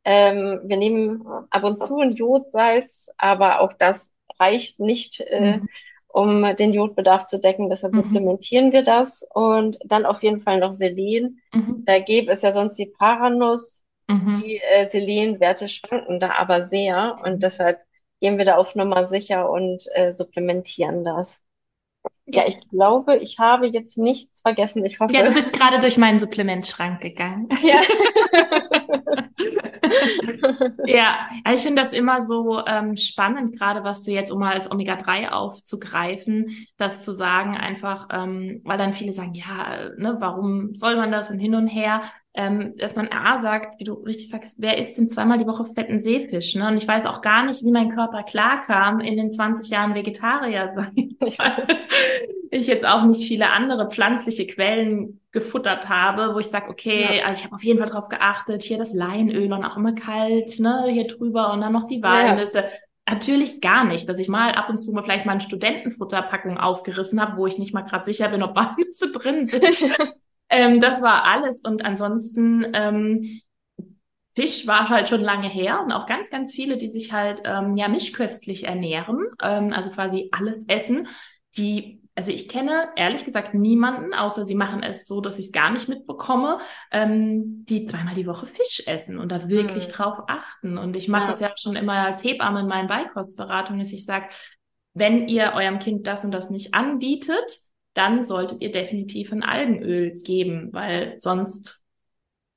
Ähm, wir nehmen ab und zu ein Jodsalz, aber auch das reicht nicht, äh, mhm. um den Jodbedarf zu decken. Deshalb mhm. supplementieren wir das. Und dann auf jeden Fall noch Selen. Mhm. Da gäbe es ja sonst die Paranuss. Mhm. Die äh, Selenwerte schwanken da aber sehr. Und deshalb gehen wir da auf Nummer sicher und äh, supplementieren das. Ja, ich glaube, ich habe jetzt nichts vergessen. Ich hoffe. Ja, du bist gerade durch meinen Supplementschrank gegangen. Ja. ja, ich finde das immer so ähm, spannend, gerade was du jetzt, um mal als Omega-3 aufzugreifen, das zu sagen einfach, ähm, weil dann viele sagen, ja, ne, warum soll man das und hin und her ähm, dass man A sagt, wie du richtig sagst, wer isst denn zweimal die Woche fetten Seefisch? Ne? Und ich weiß auch gar nicht, wie mein Körper klarkam, in den 20 Jahren Vegetarier sein. ich jetzt auch nicht viele andere pflanzliche Quellen gefuttert habe, wo ich sage, okay, ja. also ich habe auf jeden Fall drauf geachtet, hier das Leinöl und auch immer kalt, ne, hier drüber und dann noch die Walnüsse. Ja. Natürlich gar nicht, dass ich mal ab und zu mal vielleicht mal eine Studentenfutterpackung aufgerissen habe, wo ich nicht mal gerade sicher bin, ob Walnüsse drin sind. Ähm, das war alles. Und ansonsten, ähm, Fisch war halt schon lange her und auch ganz, ganz viele, die sich halt ähm, ja mischköstlich ernähren, ähm, also quasi alles essen, die, also ich kenne ehrlich gesagt niemanden, außer sie machen es so, dass ich es gar nicht mitbekomme, ähm, die zweimal die Woche Fisch essen und da wirklich hm. drauf achten. Und ich mache ja. das ja schon immer als Hebamme in meinen Beikostberatungen, dass ich sage, wenn ihr eurem Kind das und das nicht anbietet, dann solltet ihr definitiv ein Algenöl geben, weil sonst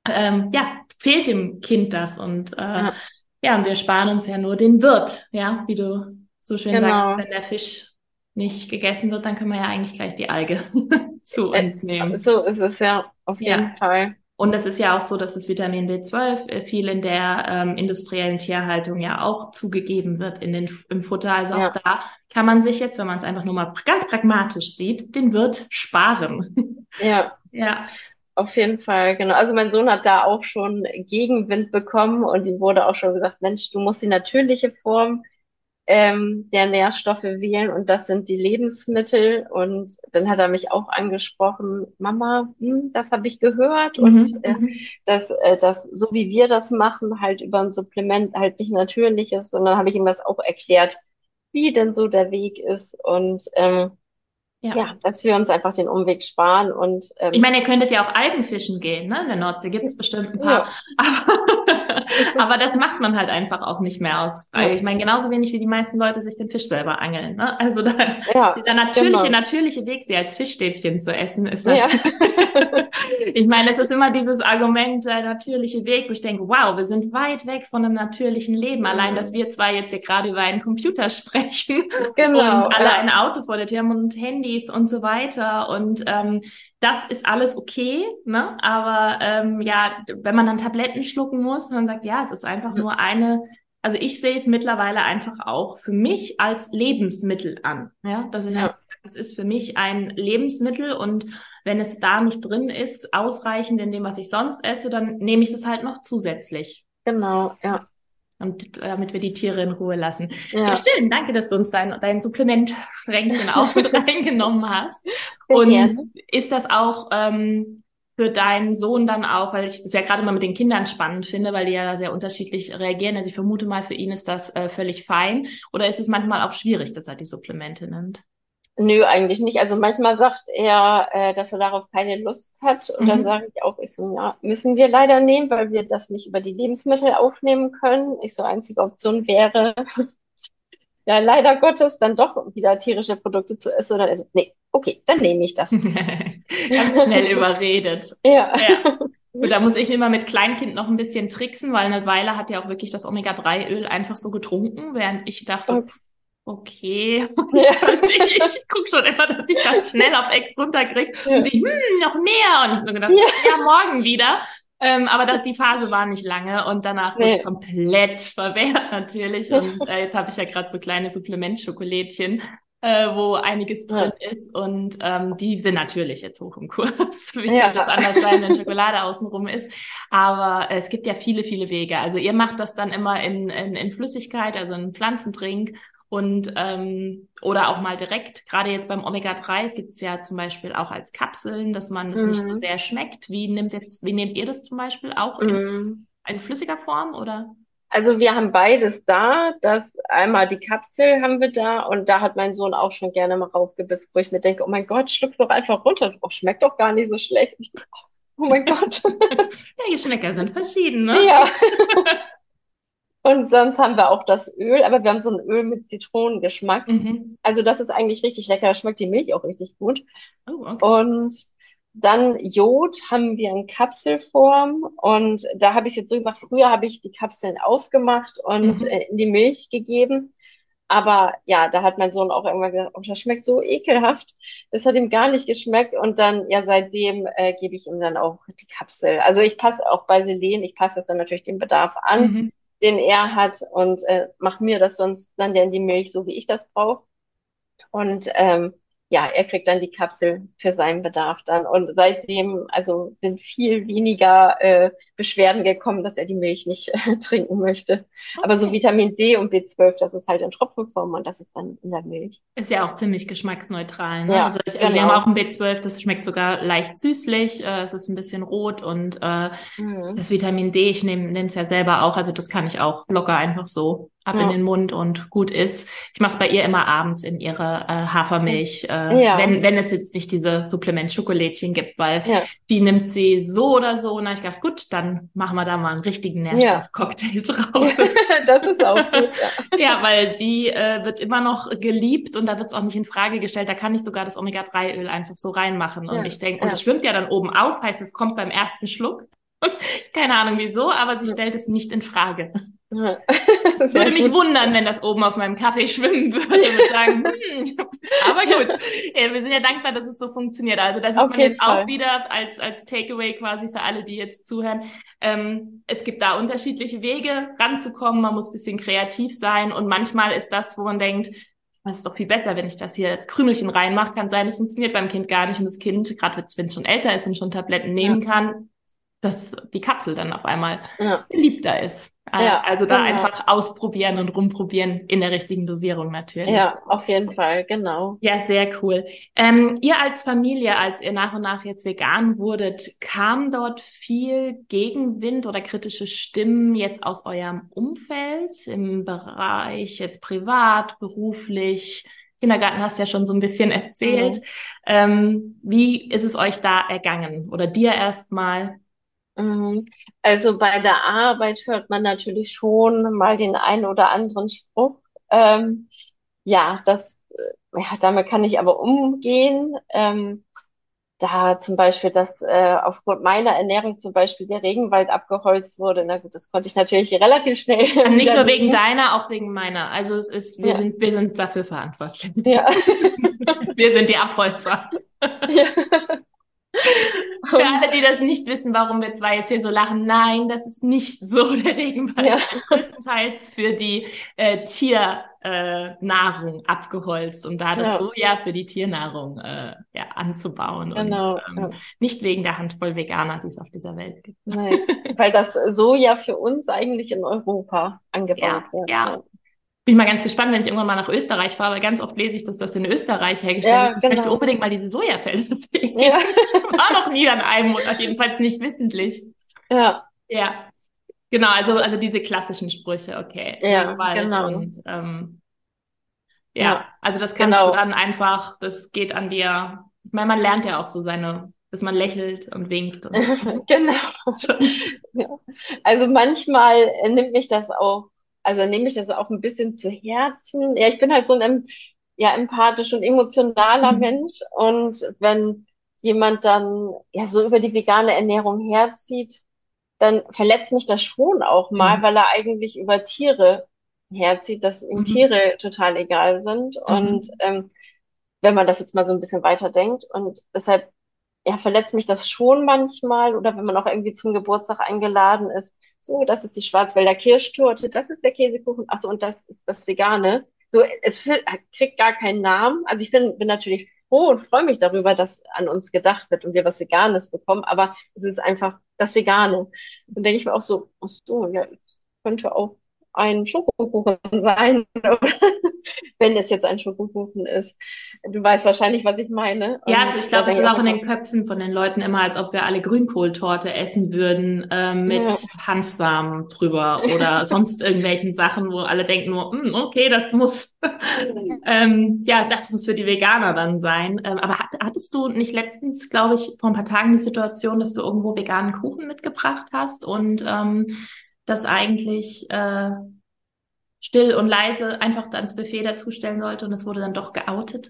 ähm, ja fehlt dem Kind das und äh, ja. ja, und wir sparen uns ja nur den Wirt, ja, wie du so schön genau. sagst, wenn der Fisch nicht gegessen wird, dann können wir ja eigentlich gleich die Alge zu uns nehmen. So ist es ja, auf jeden ja. Fall. Und es ist ja auch so, dass das Vitamin B12 äh, viel in der ähm, industriellen Tierhaltung ja auch zugegeben wird in den, im Futter. Also ja. auch da kann man sich jetzt, wenn man es einfach nur mal ganz pragmatisch sieht, den Wirt sparen. Ja. ja. Auf jeden Fall, genau. Also mein Sohn hat da auch schon Gegenwind bekommen und ihm wurde auch schon gesagt, Mensch, du musst die natürliche Form ähm, der Nährstoffe wählen und das sind die Lebensmittel. Und dann hat er mich auch angesprochen, Mama, hm, das habe ich gehört mhm, und äh, mhm. dass äh, das so wie wir das machen, halt über ein Supplement halt nicht natürlich ist. Und dann habe ich ihm das auch erklärt, wie denn so der Weg ist und ähm, ja. ja, dass wir uns einfach den Umweg sparen und ähm, ich meine, ihr könntet ja auch Algenfischen gehen, ne? In der Nordsee gibt es bestimmt ein paar. Ja. Aber, das macht man halt einfach auch nicht mehr aus. Ja. Ich meine, genauso wenig wie die meisten Leute sich den Fisch selber angeln. Ne? Also da, ja, dieser natürliche, genau. natürliche Weg, sie als Fischstäbchen zu essen, ist das. Ja. ich meine, es ist immer dieses Argument, der natürliche Weg, wo ich denke, wow, wir sind weit weg von einem natürlichen Leben. Allein, dass wir zwar jetzt hier gerade über einen Computer sprechen genau, und alle ein Auto vor der Tür haben und Handy Handys und so weiter. Und ähm, das ist alles okay, ne? Aber ähm, ja, wenn man dann Tabletten schlucken muss, man sagt, ja, es ist einfach nur eine also ich sehe es mittlerweile einfach auch für mich als Lebensmittel an. Ja, dass ich ja. es ist für mich ein Lebensmittel und wenn es da nicht drin ist, ausreichend in dem, was ich sonst esse, dann nehme ich das halt noch zusätzlich. Genau, ja und damit wir die Tiere in Ruhe lassen. Ja, ja schön. Danke, dass du uns dein, dein Supplementschränkchen auch mit reingenommen hast. und gerne. ist das auch ähm, für deinen Sohn dann auch, weil ich das ja gerade mal mit den Kindern spannend finde, weil die ja da sehr unterschiedlich reagieren. Also ich vermute mal, für ihn ist das äh, völlig fein. Oder ist es manchmal auch schwierig, dass er die Supplemente nimmt? Nö, eigentlich nicht. Also manchmal sagt er, äh, dass er darauf keine Lust hat. Und mhm. dann sage ich auch, ich so, ja, müssen wir leider nehmen, weil wir das nicht über die Lebensmittel aufnehmen können. Ich so, einzige Option wäre, ja, leider Gottes, dann doch wieder tierische Produkte zu essen. Oder so, nee, okay, dann nehme ich das. Ganz schnell überredet. Ja. ja. Und da muss ich immer mit Kleinkind noch ein bisschen tricksen, weil eine Weile hat ja auch wirklich das Omega-3-Öl einfach so getrunken, während ich dachte, okay okay. Ja. ich, ich gucke schon immer, dass ich das schnell auf Ex runterkriege. Ja. Und sie, hm, noch mehr. Und ich habe gedacht, ja. ja, morgen wieder. Ähm, aber das, die Phase war nicht lange und danach nee. wurde komplett verwehrt natürlich. Und äh, jetzt habe ich ja gerade so kleine Supplementschokolädchen, äh, wo einiges drin ja. ist. Und ähm, die sind natürlich jetzt hoch im Kurs. Wie ja. könnte das anders sein, wenn Schokolade außenrum ist? Aber äh, es gibt ja viele, viele Wege. Also ihr macht das dann immer in, in, in Flüssigkeit, also in Pflanzendrink und ähm, oder auch mal direkt, gerade jetzt beim Omega-3, es gibt es ja zum Beispiel auch als Kapseln, dass man es mhm. nicht so mhm. sehr schmeckt. Wie nimmt jetzt, wie nehmt ihr das zum Beispiel auch in, mhm. in flüssiger Form oder? Also wir haben beides da. Das einmal die Kapsel haben wir da und da hat mein Sohn auch schon gerne mal raufgebissen, wo ich mir denke, oh mein Gott, schluck's doch einfach runter. Oh, schmeckt doch gar nicht so schlecht. Ich, oh mein Gott. ja, Geschmäcker sind verschieden, ne? Ja. Und sonst haben wir auch das Öl, aber wir haben so ein Öl mit Zitronengeschmack. Mhm. Also das ist eigentlich richtig lecker. Da schmeckt die Milch auch richtig gut. Oh, okay. Und dann Jod haben wir in Kapselform und da habe ich es jetzt so gemacht. Früher habe ich die Kapseln aufgemacht und mhm. Äh, in die Milch gegeben. Aber ja, da hat mein Sohn auch irgendwann gesagt, oh, das schmeckt so ekelhaft. Das hat ihm gar nicht geschmeckt. Und dann, ja, seitdem äh, gebe ich ihm dann auch die Kapsel. Also ich passe auch bei Selen, ich passe das dann natürlich dem Bedarf an. Mhm den er hat und äh, mach mir das sonst dann in die Milch, so wie ich das brauche. Und ähm, ja, er kriegt dann die Kapsel für seinen Bedarf dann. Und seitdem, also sind viel weniger äh, Beschwerden gekommen, dass er die Milch nicht äh, trinken möchte. Okay. Aber so Vitamin D und B12, das ist halt in Tropfenform und das ist dann in der Milch. Ist ja auch ziemlich geschmacksneutral. Ne? Ja, also ich, genau. wir haben auch ein B12, das schmeckt sogar leicht süßlich, äh, es ist ein bisschen rot und äh, mhm. das Vitamin D, ich nehme es ja selber auch, also das kann ich auch locker einfach so ab ja. in den Mund und gut ist. Ich mache es bei ihr immer abends in ihre äh, Hafermilch, äh, ja. wenn, wenn es jetzt nicht diese Supplement-Schokolädchen gibt, weil ja. die nimmt sie so oder so. Und ich gedacht, gut, dann machen wir da mal einen richtigen Nährstoffcocktail draus. das ist auch gut. Ja, ja weil die äh, wird immer noch geliebt und da wird es auch nicht in Frage gestellt. Da kann ich sogar das Omega-3-Öl einfach so reinmachen. Und ich denke, und es schwimmt ja dann oben auf, heißt es kommt beim ersten Schluck. Keine Ahnung wieso, aber sie stellt es nicht in Frage. würde mich gut. wundern, wenn das oben auf meinem Kaffee schwimmen würde und sagen, hm, aber gut, ja, wir sind ja dankbar, dass es so funktioniert. Also das ist jetzt Fall. auch wieder als, als Takeaway quasi für alle, die jetzt zuhören. Ähm, es gibt da unterschiedliche Wege ranzukommen, man muss bisschen kreativ sein und manchmal ist das, wo man denkt, es ist doch viel besser, wenn ich das hier als Krümelchen reinmache. Kann sein, es funktioniert beim Kind gar nicht und das Kind, gerade wenn es schon älter ist und schon Tabletten nehmen ja. kann, dass die Kapsel dann auf einmal ja. beliebter ist. Äh, ja, also da genau. einfach ausprobieren und rumprobieren in der richtigen Dosierung natürlich. Ja, auf jeden Fall, genau. Ja, sehr cool. Ähm, ihr als Familie, als ihr nach und nach jetzt vegan wurdet, kam dort viel Gegenwind oder kritische Stimmen jetzt aus eurem Umfeld im Bereich jetzt privat, beruflich? Kindergarten hast du ja schon so ein bisschen erzählt. Mhm. Ähm, wie ist es euch da ergangen? Oder dir erstmal? Mhm. Also bei der Arbeit hört man natürlich schon mal den einen oder anderen Spruch. Ähm, ja, das, äh, ja, damit kann ich aber umgehen. Ähm, da zum Beispiel, dass äh, aufgrund meiner Ernährung zum Beispiel der Regenwald abgeholzt wurde. Na gut, das konnte ich natürlich relativ schnell. Nicht nur wegen deiner, auch wegen meiner. Also es ist, wir ja. sind, wir sind dafür verantwortlich. Ja. wir sind die Abholzer. Ja. Für alle, die das nicht wissen, warum wir zwei jetzt hier so lachen, nein, das ist nicht so der Regenwald. Ja. Größtenteils für die äh, Tiernahrung äh, abgeholzt und da das ja. Soja für die Tiernahrung äh, ja, anzubauen. Genau. Und, ähm, ja. Nicht wegen der Handvoll Veganer, die es auf dieser Welt gibt. Nein, weil das Soja für uns eigentlich in Europa angebaut wird. Ja, bin mal ganz gespannt, wenn ich irgendwann mal nach Österreich fahre, weil ganz oft lese ich, dass das in Österreich hergestellt ja, ist. Ich genau. möchte unbedingt mal diese Sojafelder sehen. Ja. Ich war noch nie an einem oder jedenfalls nicht wissentlich. Ja. Ja. Genau, also, also diese klassischen Sprüche, okay. Ja, genau. Und, ähm, ja, ja, also das kannst genau. du dann einfach, das geht an dir. Ich meine, man lernt ja auch so seine, dass man lächelt und winkt. Und genau. ja. Also manchmal nimmt mich das auch also nehme ich das auch ein bisschen zu Herzen. Ja, ich bin halt so ein ja, empathisch und emotionaler mhm. Mensch. Und wenn jemand dann ja so über die vegane Ernährung herzieht, dann verletzt mich das schon auch mal, mhm. weil er eigentlich über Tiere herzieht, dass ihm mhm. Tiere total egal sind. Mhm. Und ähm, wenn man das jetzt mal so ein bisschen weiterdenkt. Und deshalb ja, verletzt mich das schon manchmal. Oder wenn man auch irgendwie zum Geburtstag eingeladen ist, so, das ist die Schwarzwälder Kirschtorte, das ist der Käsekuchen, ach so, und das ist das Vegane. So, es kriegt gar keinen Namen. Also ich bin, bin natürlich froh und freue mich darüber, dass an uns gedacht wird und wir was Veganes bekommen, aber es ist einfach das Vegane. Und denke ich mir auch so, ach so, ja, könnte auch ein Schokokuchen sein, wenn es jetzt ein Schokokuchen ist. Du weißt wahrscheinlich, was ich meine. Ja, also ich glaube, es ist auch in den Köpfen von den Leuten immer, als ob wir alle Grünkohltorte essen würden äh, mit ja. Hanfsamen drüber oder sonst irgendwelchen Sachen, wo alle denken nur, hm, okay, das muss, ähm, ja, das muss für die Veganer dann sein. Ähm, aber hattest du nicht letztens, glaube ich, vor ein paar Tagen die Situation, dass du irgendwo veganen Kuchen mitgebracht hast und ähm, das eigentlich äh, still und leise einfach ans Buffet dazustellen sollte und es wurde dann doch geoutet.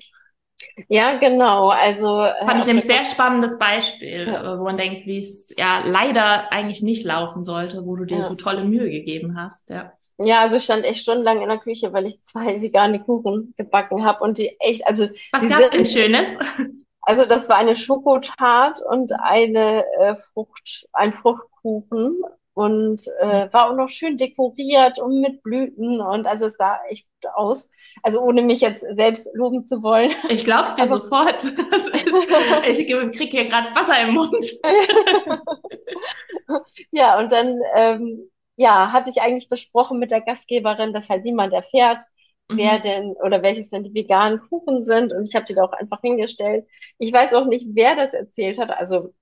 Ja, genau. Also äh, fand ich nämlich sehr spannendes Beispiel, ja. Äh, wo man denkt, wie es ja leider eigentlich nicht laufen sollte, wo du dir ja. so tolle Mühe gegeben hast. Ja. Ja, also ich stand echt stundenlang in der Küche, weil ich zwei vegane Kuchen gebacken habe und die echt, also was gab's denn Schönes? Also das war eine Schokotart und eine äh, Frucht, ein Fruchtkuchen und äh, war auch noch schön dekoriert und mit Blüten und also es sah echt gut aus. Also ohne mich jetzt selbst loben zu wollen. Ich glaub's dir Aber, sofort. Ist, ich krieg hier gerade Wasser im Mund. ja, und dann ähm, ja, hatte ich eigentlich besprochen mit der Gastgeberin, dass halt niemand erfährt, mhm. wer denn oder welches denn die veganen Kuchen sind. Und ich habe die da auch einfach hingestellt. Ich weiß auch nicht, wer das erzählt hat. Also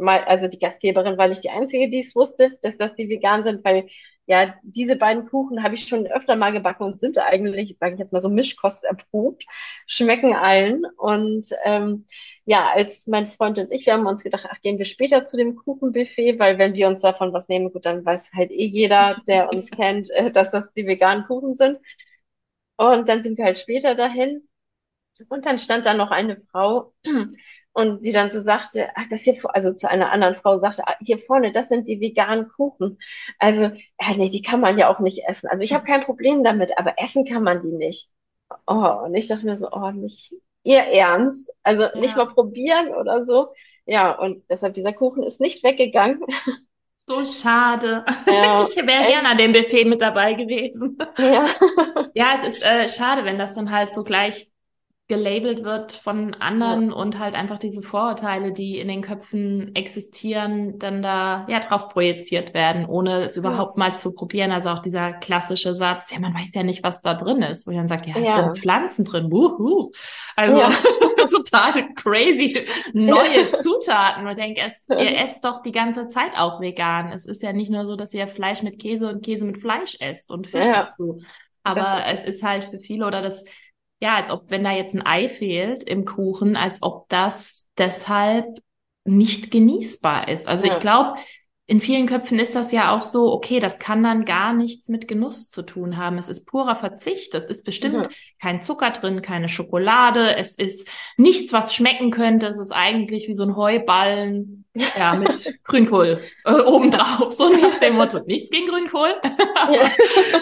mal, also die Gastgeberin war nicht die einzige, die es wusste, dass das die vegan sind, weil ja, diese beiden Kuchen habe ich schon öfter mal gebacken und sind eigentlich, sage ich jetzt mal so Mischkost erprobt, schmecken allen. Und ähm, ja, als mein Freund und ich, wir haben uns gedacht, ach, gehen wir später zu dem Kuchenbuffet, weil wenn wir uns davon was nehmen, gut, dann weiß halt eh jeder, der uns kennt, äh, dass das die veganen Kuchen sind. Und dann sind wir halt später dahin. Und dann stand da noch eine Frau, und sie dann so sagte, ach, das hier, also zu einer anderen Frau sagte, ah, hier vorne, das sind die veganen Kuchen. Also, ja, nee, die kann man ja auch nicht essen. Also ich habe kein Problem damit, aber essen kann man die nicht. Oh, und ich dachte mir so, oh, nicht ihr Ernst. Also ja. nicht mal probieren oder so. Ja, und deshalb dieser Kuchen ist nicht weggegangen. So schade. Ja, ich wäre gerne an dem Buffet mit dabei gewesen. Ja. ja, es ist äh, schade, wenn das dann halt so gleich gelabelt wird von anderen ja. und halt einfach diese Vorurteile, die in den Köpfen existieren, dann da ja drauf projiziert werden, ohne es überhaupt ja. mal zu probieren. Also auch dieser klassische Satz, ja, man weiß ja nicht, was da drin ist, wo man sagt, ja, es ja. sind Pflanzen drin, wuhu. Also total crazy neue Zutaten. Und ich denke, es, ihr esst doch die ganze Zeit auch vegan. Es ist ja nicht nur so, dass ihr Fleisch mit Käse und Käse mit Fleisch esst und Fisch dazu. Aber ist es ist halt für viele oder das ja, als ob wenn da jetzt ein Ei fehlt im Kuchen, als ob das deshalb nicht genießbar ist. Also ja. ich glaube, in vielen Köpfen ist das ja auch so, okay, das kann dann gar nichts mit Genuss zu tun haben. Es ist purer Verzicht. Es ist bestimmt ja. kein Zucker drin, keine Schokolade. Es ist nichts, was schmecken könnte. Es ist eigentlich wie so ein Heuballen, ja, mit Grünkohl äh, obendrauf. So nach dem Motto, nichts gegen Grünkohl. Ja.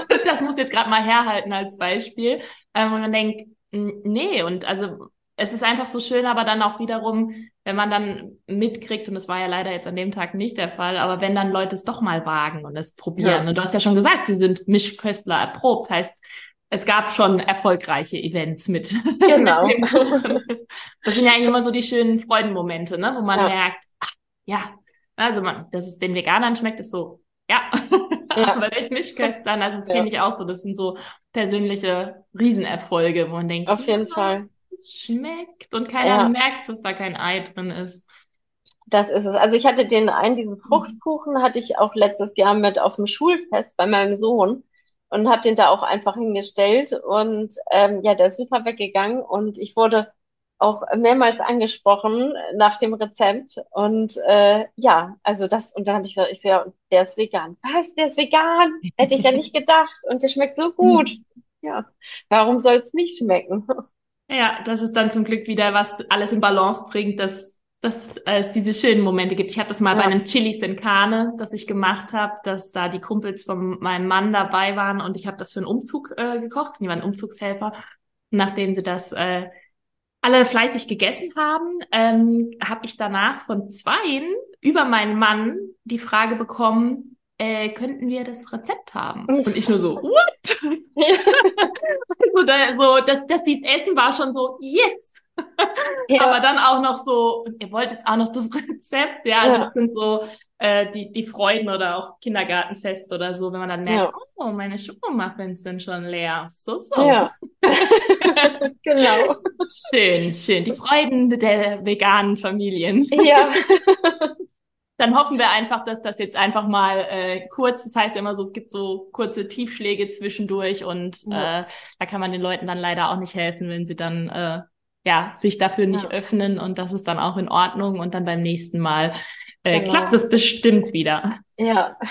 das muss jetzt gerade mal herhalten als Beispiel. Ähm, und man denkt, nee, und also es ist einfach so schön, aber dann auch wiederum, wenn man dann mitkriegt, und das war ja leider jetzt an dem Tag nicht der Fall, aber wenn dann Leute es doch mal wagen und es probieren. Ja. Und du hast ja schon gesagt, sie sind Mischköstler erprobt, heißt, es gab schon erfolgreiche Events mit. Genau. mit das sind ja eigentlich immer so die schönen Freudenmomente, ne, wo man ja. merkt, ja, also man, dass es den Veganern schmeckt, ist so, ja, ja. aber den Mischköstlern, also das ja. kenne ich auch so, das sind so persönliche Riesenerfolge, wo man denkt, auf jeden ja, Fall es schmeckt und keiner ja. merkt, dass da kein Ei drin ist. Das ist es. Also ich hatte den einen, diesen Fruchtkuchen, hatte ich auch letztes Jahr mit auf dem Schulfest bei meinem Sohn und habe den da auch einfach hingestellt und ähm, ja, der ist super weggegangen und ich wurde auch mehrmals angesprochen nach dem Rezept und äh, ja, also das und dann habe ich gesagt, ich so, ja, der ist vegan. Was? Der ist vegan? Hätte ich ja nicht gedacht und der schmeckt so gut. Ja, warum soll es nicht schmecken? Ja, das ist dann zum Glück wieder, was alles in Balance bringt, dass, dass es diese schönen Momente gibt. Ich hatte das mal ja. bei einem Chilis in Kane, das ich gemacht habe, dass da die Kumpels von meinem Mann dabei waren und ich habe das für einen Umzug äh, gekocht. Die waren Umzugshelfer. nachdem sie das äh, alle fleißig gegessen haben, ähm, habe ich danach von zweien über meinen Mann die Frage bekommen, äh, könnten wir das Rezept haben? Und ich nur so, what? so, da, so das, das Essen war schon so, yes! Ja. Aber dann auch noch so, ihr wollt jetzt auch noch das Rezept, ja, also ja. das sind so äh, die, die Freuden oder auch Kindergartenfest oder so, wenn man dann merkt, ja. oh, meine Schokomuffins sind schon leer. So, so. Ja. genau. Schön, schön. Die Freuden der veganen Familien. Ja. dann hoffen wir einfach, dass das jetzt einfach mal äh, kurz, das heißt ja immer so, es gibt so kurze Tiefschläge zwischendurch und ja. äh, da kann man den Leuten dann leider auch nicht helfen, wenn sie dann äh, ja sich dafür nicht ja. öffnen und das ist dann auch in Ordnung und dann beim nächsten Mal äh, genau. klappt es bestimmt wieder. Ja.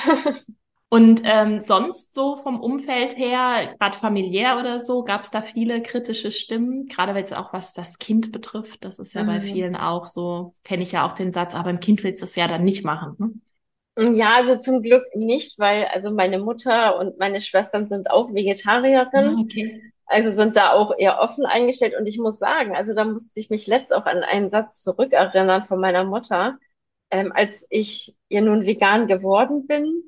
Und ähm, sonst so vom Umfeld her, gerade familiär oder so, gab es da viele kritische Stimmen, gerade wenn es auch was das Kind betrifft. Das ist ja mhm. bei vielen auch so, kenne ich ja auch den Satz, aber beim Kind willst du das ja dann nicht machen. Ne? Ja, also zum Glück nicht, weil also meine Mutter und meine Schwestern sind auch Vegetarierinnen. Ah, okay. Also sind da auch eher offen eingestellt. Und ich muss sagen, also da musste ich mich letzt auch an einen Satz zurückerinnern von meiner Mutter, ähm, als ich ja nun vegan geworden bin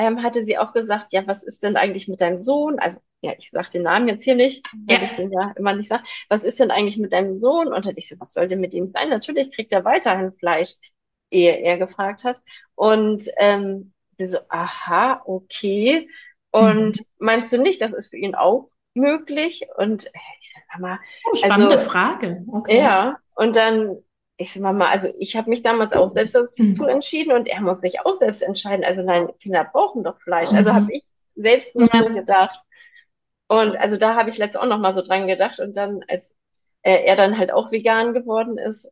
ähm, hatte sie auch gesagt, ja, was ist denn eigentlich mit deinem Sohn? Also, ja, ich sage den Namen jetzt hier nicht, weil ja. ich den ja immer nicht sage. Was ist denn eigentlich mit deinem Sohn? Und dann ich so, was soll denn mit ihm sein? Natürlich kriegt er weiterhin Fleisch, ehe er gefragt hat. Und ähm, so, aha, okay. Und mhm. meinst du nicht, das ist für ihn auch möglich? Und äh, ich sag, Mama, oh, spannende also, Frage. Okay. Ja, und dann ich sag mal, also ich habe mich damals auch selbst dazu mhm. entschieden und er muss sich auch selbst entscheiden. Also nein, Kinder brauchen doch Fleisch. Also mhm. Habe ich selbst nur ja. so gedacht. Und also da habe ich letztes auch noch mal so dran gedacht. Und dann, als äh, er dann halt auch vegan geworden ist,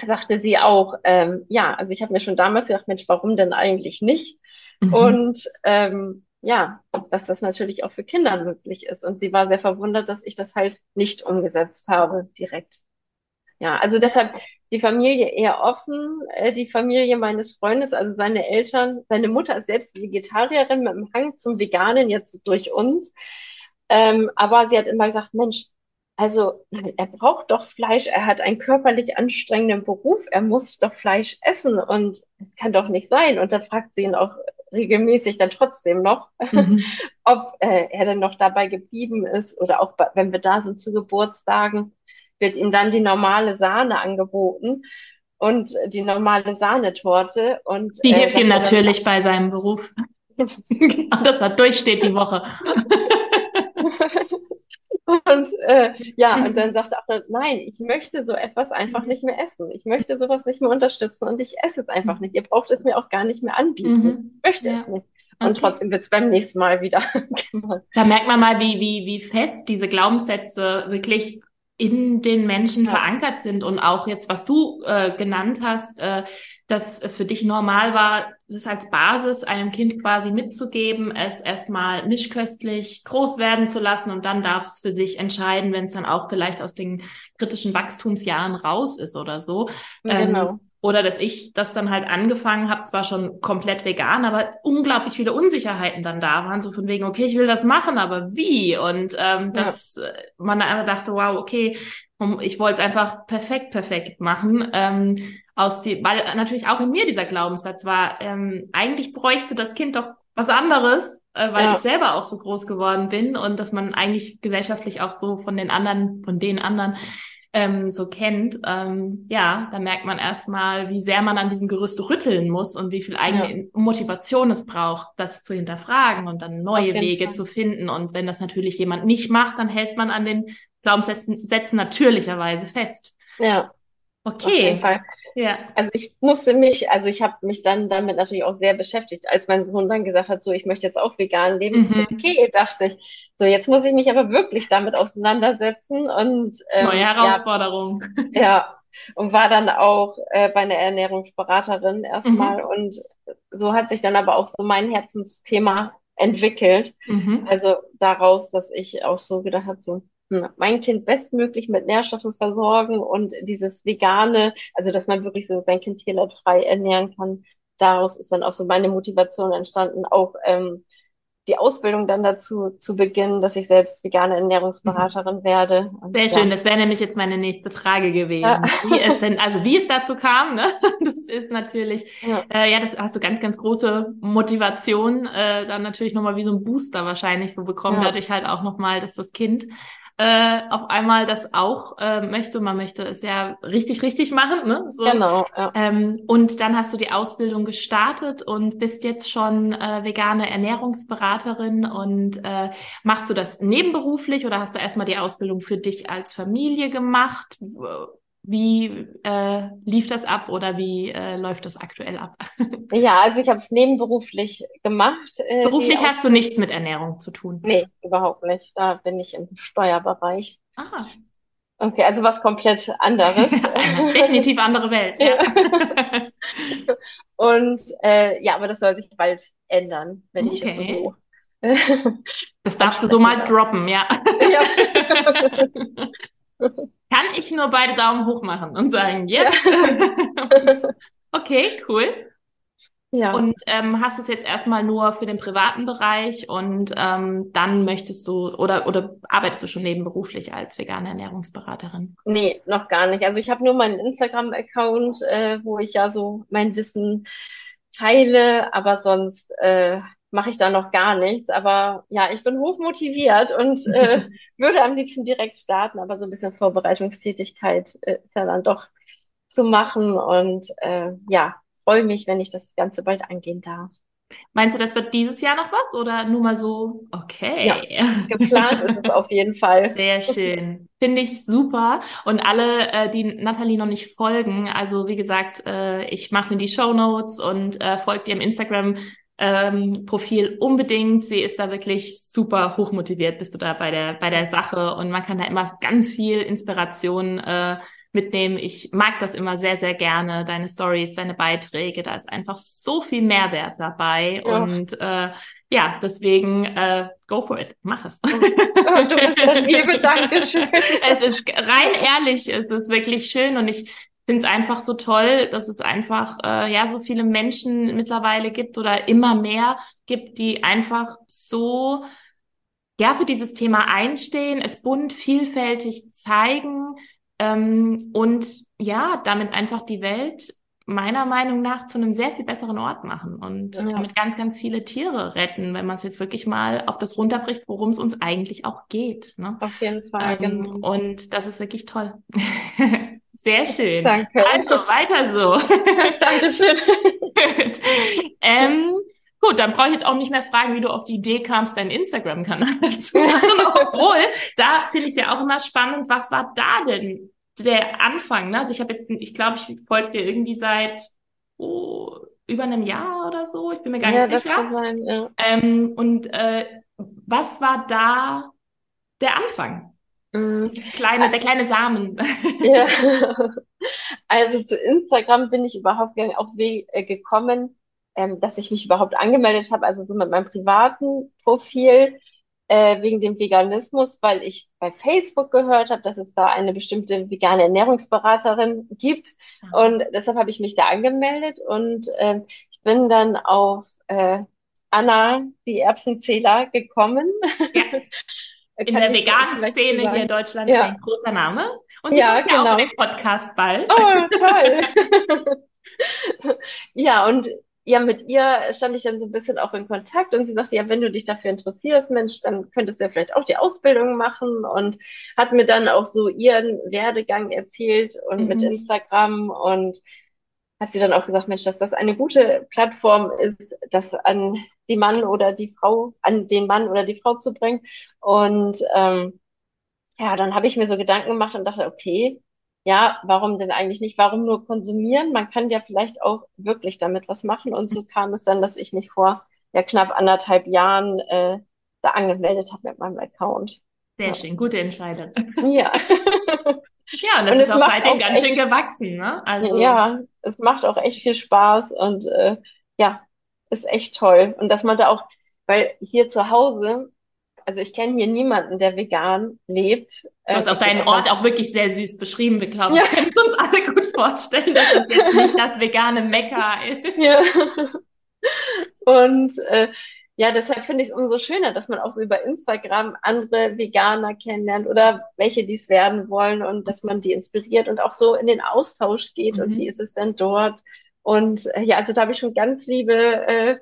sagte sie auch, ähm, ja, also ich habe mir schon damals gedacht, Mensch, warum denn eigentlich nicht? Mhm. Und ähm, ja, dass das natürlich auch für Kinder möglich ist. Und sie war sehr verwundert, dass ich das halt nicht umgesetzt habe direkt. Ja, also deshalb die Familie eher offen, äh, die Familie meines Freundes, also seine Eltern, seine Mutter ist selbst Vegetarierin mit dem Hang zum Veganen jetzt durch uns. Ähm, aber sie hat immer gesagt, Mensch, also er braucht doch Fleisch, er hat einen körperlich anstrengenden Beruf, er muss doch Fleisch essen und es kann doch nicht sein. Und da fragt sie ihn auch regelmäßig dann trotzdem noch, mhm. ob äh, er denn noch dabei geblieben ist oder auch wenn wir da sind zu Geburtstagen wird ihm dann die normale Sahne angeboten und die normale Sahnetorte. Und, die hilft äh, ihm natürlich bei seinem Beruf. dass er durchsteht die Woche. und äh, ja, und dann sagt er auch, nein, ich möchte so etwas einfach nicht mehr essen. Ich möchte sowas nicht mehr unterstützen und ich esse es einfach nicht. Ihr braucht es mir auch gar nicht mehr anbieten. Mhm. Ich möchte ja. es nicht. Und okay. trotzdem wird es beim nächsten Mal wieder gemacht. Da merkt man mal, wie, wie, wie fest diese Glaubenssätze wirklich in den Menschen ja. verankert sind und auch jetzt, was du äh, genannt hast, äh, dass es für dich normal war, das als Basis einem Kind quasi mitzugeben, es erstmal mischköstlich groß werden zu lassen und dann darf es für sich entscheiden, wenn es dann auch vielleicht aus den kritischen Wachstumsjahren raus ist oder so. Genau. Ähm, oder dass ich das dann halt angefangen habe, zwar schon komplett vegan, aber unglaublich viele Unsicherheiten dann da waren, so von wegen, okay, ich will das machen, aber wie? Und ähm, ja. dass äh, man dann dachte, wow, okay, ich wollte es einfach perfekt, perfekt machen. Ähm, aus die, weil natürlich auch in mir dieser Glaubenssatz war, ähm, eigentlich bräuchte das Kind doch was anderes, äh, weil ja. ich selber auch so groß geworden bin und dass man eigentlich gesellschaftlich auch so von den anderen, von den anderen ähm, so kennt, ähm, ja, da merkt man erstmal, wie sehr man an diesem Gerüst rütteln muss und wie viel eigene ja. Motivation es braucht, das zu hinterfragen und dann neue Wege Fall. zu finden. Und wenn das natürlich jemand nicht macht, dann hält man an den Glaubenssätzen natürlicherweise fest. Ja. Okay. Auf jeden Fall. Ja. Also ich musste mich, also ich habe mich dann damit natürlich auch sehr beschäftigt, als mein Sohn dann gesagt hat, so ich möchte jetzt auch vegan leben. Mhm. Okay, dachte ich, so jetzt muss ich mich aber wirklich damit auseinandersetzen und ähm, neue Herausforderung. Ja, ja, und war dann auch äh, bei einer Ernährungsberaterin erstmal mhm. und so hat sich dann aber auch so mein Herzensthema entwickelt. Mhm. Also daraus, dass ich auch so gedacht habe, so mein Kind bestmöglich mit Nährstoffen versorgen und dieses vegane, also dass man wirklich so sein Kind tierleidfrei ernähren kann. Daraus ist dann auch so meine Motivation entstanden, auch ähm, die Ausbildung dann dazu zu beginnen, dass ich selbst vegane Ernährungsberaterin mhm. werde. Und, Sehr schön, das wäre nämlich jetzt meine nächste Frage gewesen. Ja. Wie es denn, also wie es dazu kam, ne? das ist natürlich, ja, äh, ja das hast du ganz, ganz große Motivation, äh, dann natürlich nochmal wie so ein Booster wahrscheinlich so bekommen, ja. dadurch halt auch nochmal, dass das Kind äh, auf einmal das auch äh, möchte. Man möchte es ja richtig, richtig machen. Ne? So. Genau. Ja. Ähm, und dann hast du die Ausbildung gestartet und bist jetzt schon äh, vegane Ernährungsberaterin. Und äh, machst du das nebenberuflich oder hast du erstmal die Ausbildung für dich als Familie gemacht? Wie äh, lief das ab oder wie äh, läuft das aktuell ab? Ja, also ich habe es nebenberuflich gemacht. Äh, Beruflich hast du nichts mit Ernährung zu tun? Nee, überhaupt nicht. Da bin ich im Steuerbereich. Ah. Okay, also was komplett anderes. Definitiv andere Welt. Ja. Und äh, ja, aber das soll sich bald ändern, wenn okay. ich es so. das darfst du so mal droppen, ja. ja. Kann ich nur beide Daumen hoch machen und sagen, ja. okay, cool. Ja. Und ähm, hast es jetzt erstmal nur für den privaten Bereich und ähm, dann möchtest du oder oder arbeitest du schon nebenberuflich als vegane Ernährungsberaterin? Nee, noch gar nicht. Also ich habe nur meinen Instagram-Account, äh, wo ich ja so mein Wissen teile, aber sonst äh, mache ich da noch gar nichts. Aber ja, ich bin hoch motiviert und äh, würde am liebsten direkt starten, aber so ein bisschen Vorbereitungstätigkeit äh, ist ja dann doch zu machen. Und äh, ja, freue mich, wenn ich das Ganze bald angehen darf. Meinst du, das wird dieses Jahr noch was oder nur mal so? Okay. Ja, geplant ist es auf jeden Fall. Sehr schön. Finde ich super. Und alle, äh, die Nathalie noch nicht folgen, also wie gesagt, äh, ich mache es in die Show Notes und äh, folgt ihr im Instagram ähm, Profil unbedingt. Sie ist da wirklich super hochmotiviert, bist du da bei der, bei der Sache und man kann da immer ganz viel Inspiration äh, mitnehmen. Ich mag das immer sehr, sehr gerne, deine Stories, deine Beiträge. Da ist einfach so viel Mehrwert dabei. Ja. Und äh, ja, deswegen äh, go for it, mach es. Oh, du bist das Liebe, Dankeschön. es ist rein ehrlich, es ist wirklich schön und ich finde es einfach so toll, dass es einfach äh, ja so viele Menschen mittlerweile gibt oder immer mehr gibt, die einfach so ja für dieses Thema einstehen, es bunt, vielfältig zeigen ähm, und ja damit einfach die Welt meiner Meinung nach zu einem sehr viel besseren Ort machen und ja. damit ganz, ganz viele Tiere retten, wenn man es jetzt wirklich mal auf das runterbricht, worum es uns eigentlich auch geht. Ne? Auf jeden Fall. Ähm, genau. Und das ist wirklich toll. sehr schön. Danke. Also weiter so. Dankeschön. ähm, Gut, dann brauche ich jetzt auch nicht mehr fragen, wie du auf die Idee kamst, deinen Instagram-Kanal zu machen. Obwohl, da finde ich es ja auch immer spannend, was war da denn der Anfang? Ne? Also ich habe jetzt, ich glaube, ich folge dir irgendwie seit oh, über einem Jahr oder so. Ich bin mir gar ja, nicht sicher. Sein, ja. Ähm, und äh, was war da der Anfang? Mhm. Kleine, der kleine Samen. Ja. Also zu Instagram bin ich überhaupt gar nicht auf Weg äh, gekommen ähm, dass ich mich überhaupt angemeldet habe, also so mit meinem privaten Profil äh, wegen dem Veganismus, weil ich bei Facebook gehört habe, dass es da eine bestimmte vegane Ernährungsberaterin gibt. Mhm. Und deshalb habe ich mich da angemeldet und äh, ich bin dann auf äh, Anna, die Erbsenzähler, gekommen. Ja. In der veganen Szene hier in Deutschland ja. ein großer Name. Und sie ja, kommt ja genau. auch in den Podcast bald. Oh, toll. ja, und ja, mit ihr stand ich dann so ein bisschen auch in Kontakt und sie sagte, ja, wenn du dich dafür interessierst, Mensch, dann könntest du ja vielleicht auch die Ausbildung machen und hat mir dann auch so ihren Werdegang erzählt und mhm. mit Instagram und hat sie dann auch gesagt, Mensch, dass das eine gute Plattform ist, das an die Mann oder die Frau, an den Mann oder die Frau zu bringen. Und ähm, ja, dann habe ich mir so Gedanken gemacht und dachte, okay, ja, warum denn eigentlich nicht? Warum nur konsumieren? Man kann ja vielleicht auch wirklich damit was machen. Und so kam es dann, dass ich mich vor ja knapp anderthalb Jahren äh, da angemeldet habe mit meinem Account. Sehr ja. schön, gute Entscheidung. Ja. ja, und das und ist auch seitdem ganz schön gewachsen, ne? Also ja, es macht auch echt viel Spaß und äh, ja, ist echt toll. Und dass man da auch, weil hier zu Hause also ich kenne hier niemanden, der vegan lebt. Du hast äh, auch deinen Ort auch wirklich sehr süß beschrieben. Wir glauben, ja. wir können uns alle gut vorstellen, dass das jetzt nicht das vegane Mekka ist. Ja. Und äh, ja, deshalb finde ich es umso schöner, dass man auch so über Instagram andere Veganer kennenlernt oder welche dies werden wollen und dass man die inspiriert und auch so in den Austausch geht mhm. und wie ist es denn dort. Und äh, ja, also da habe ich schon ganz liebe äh,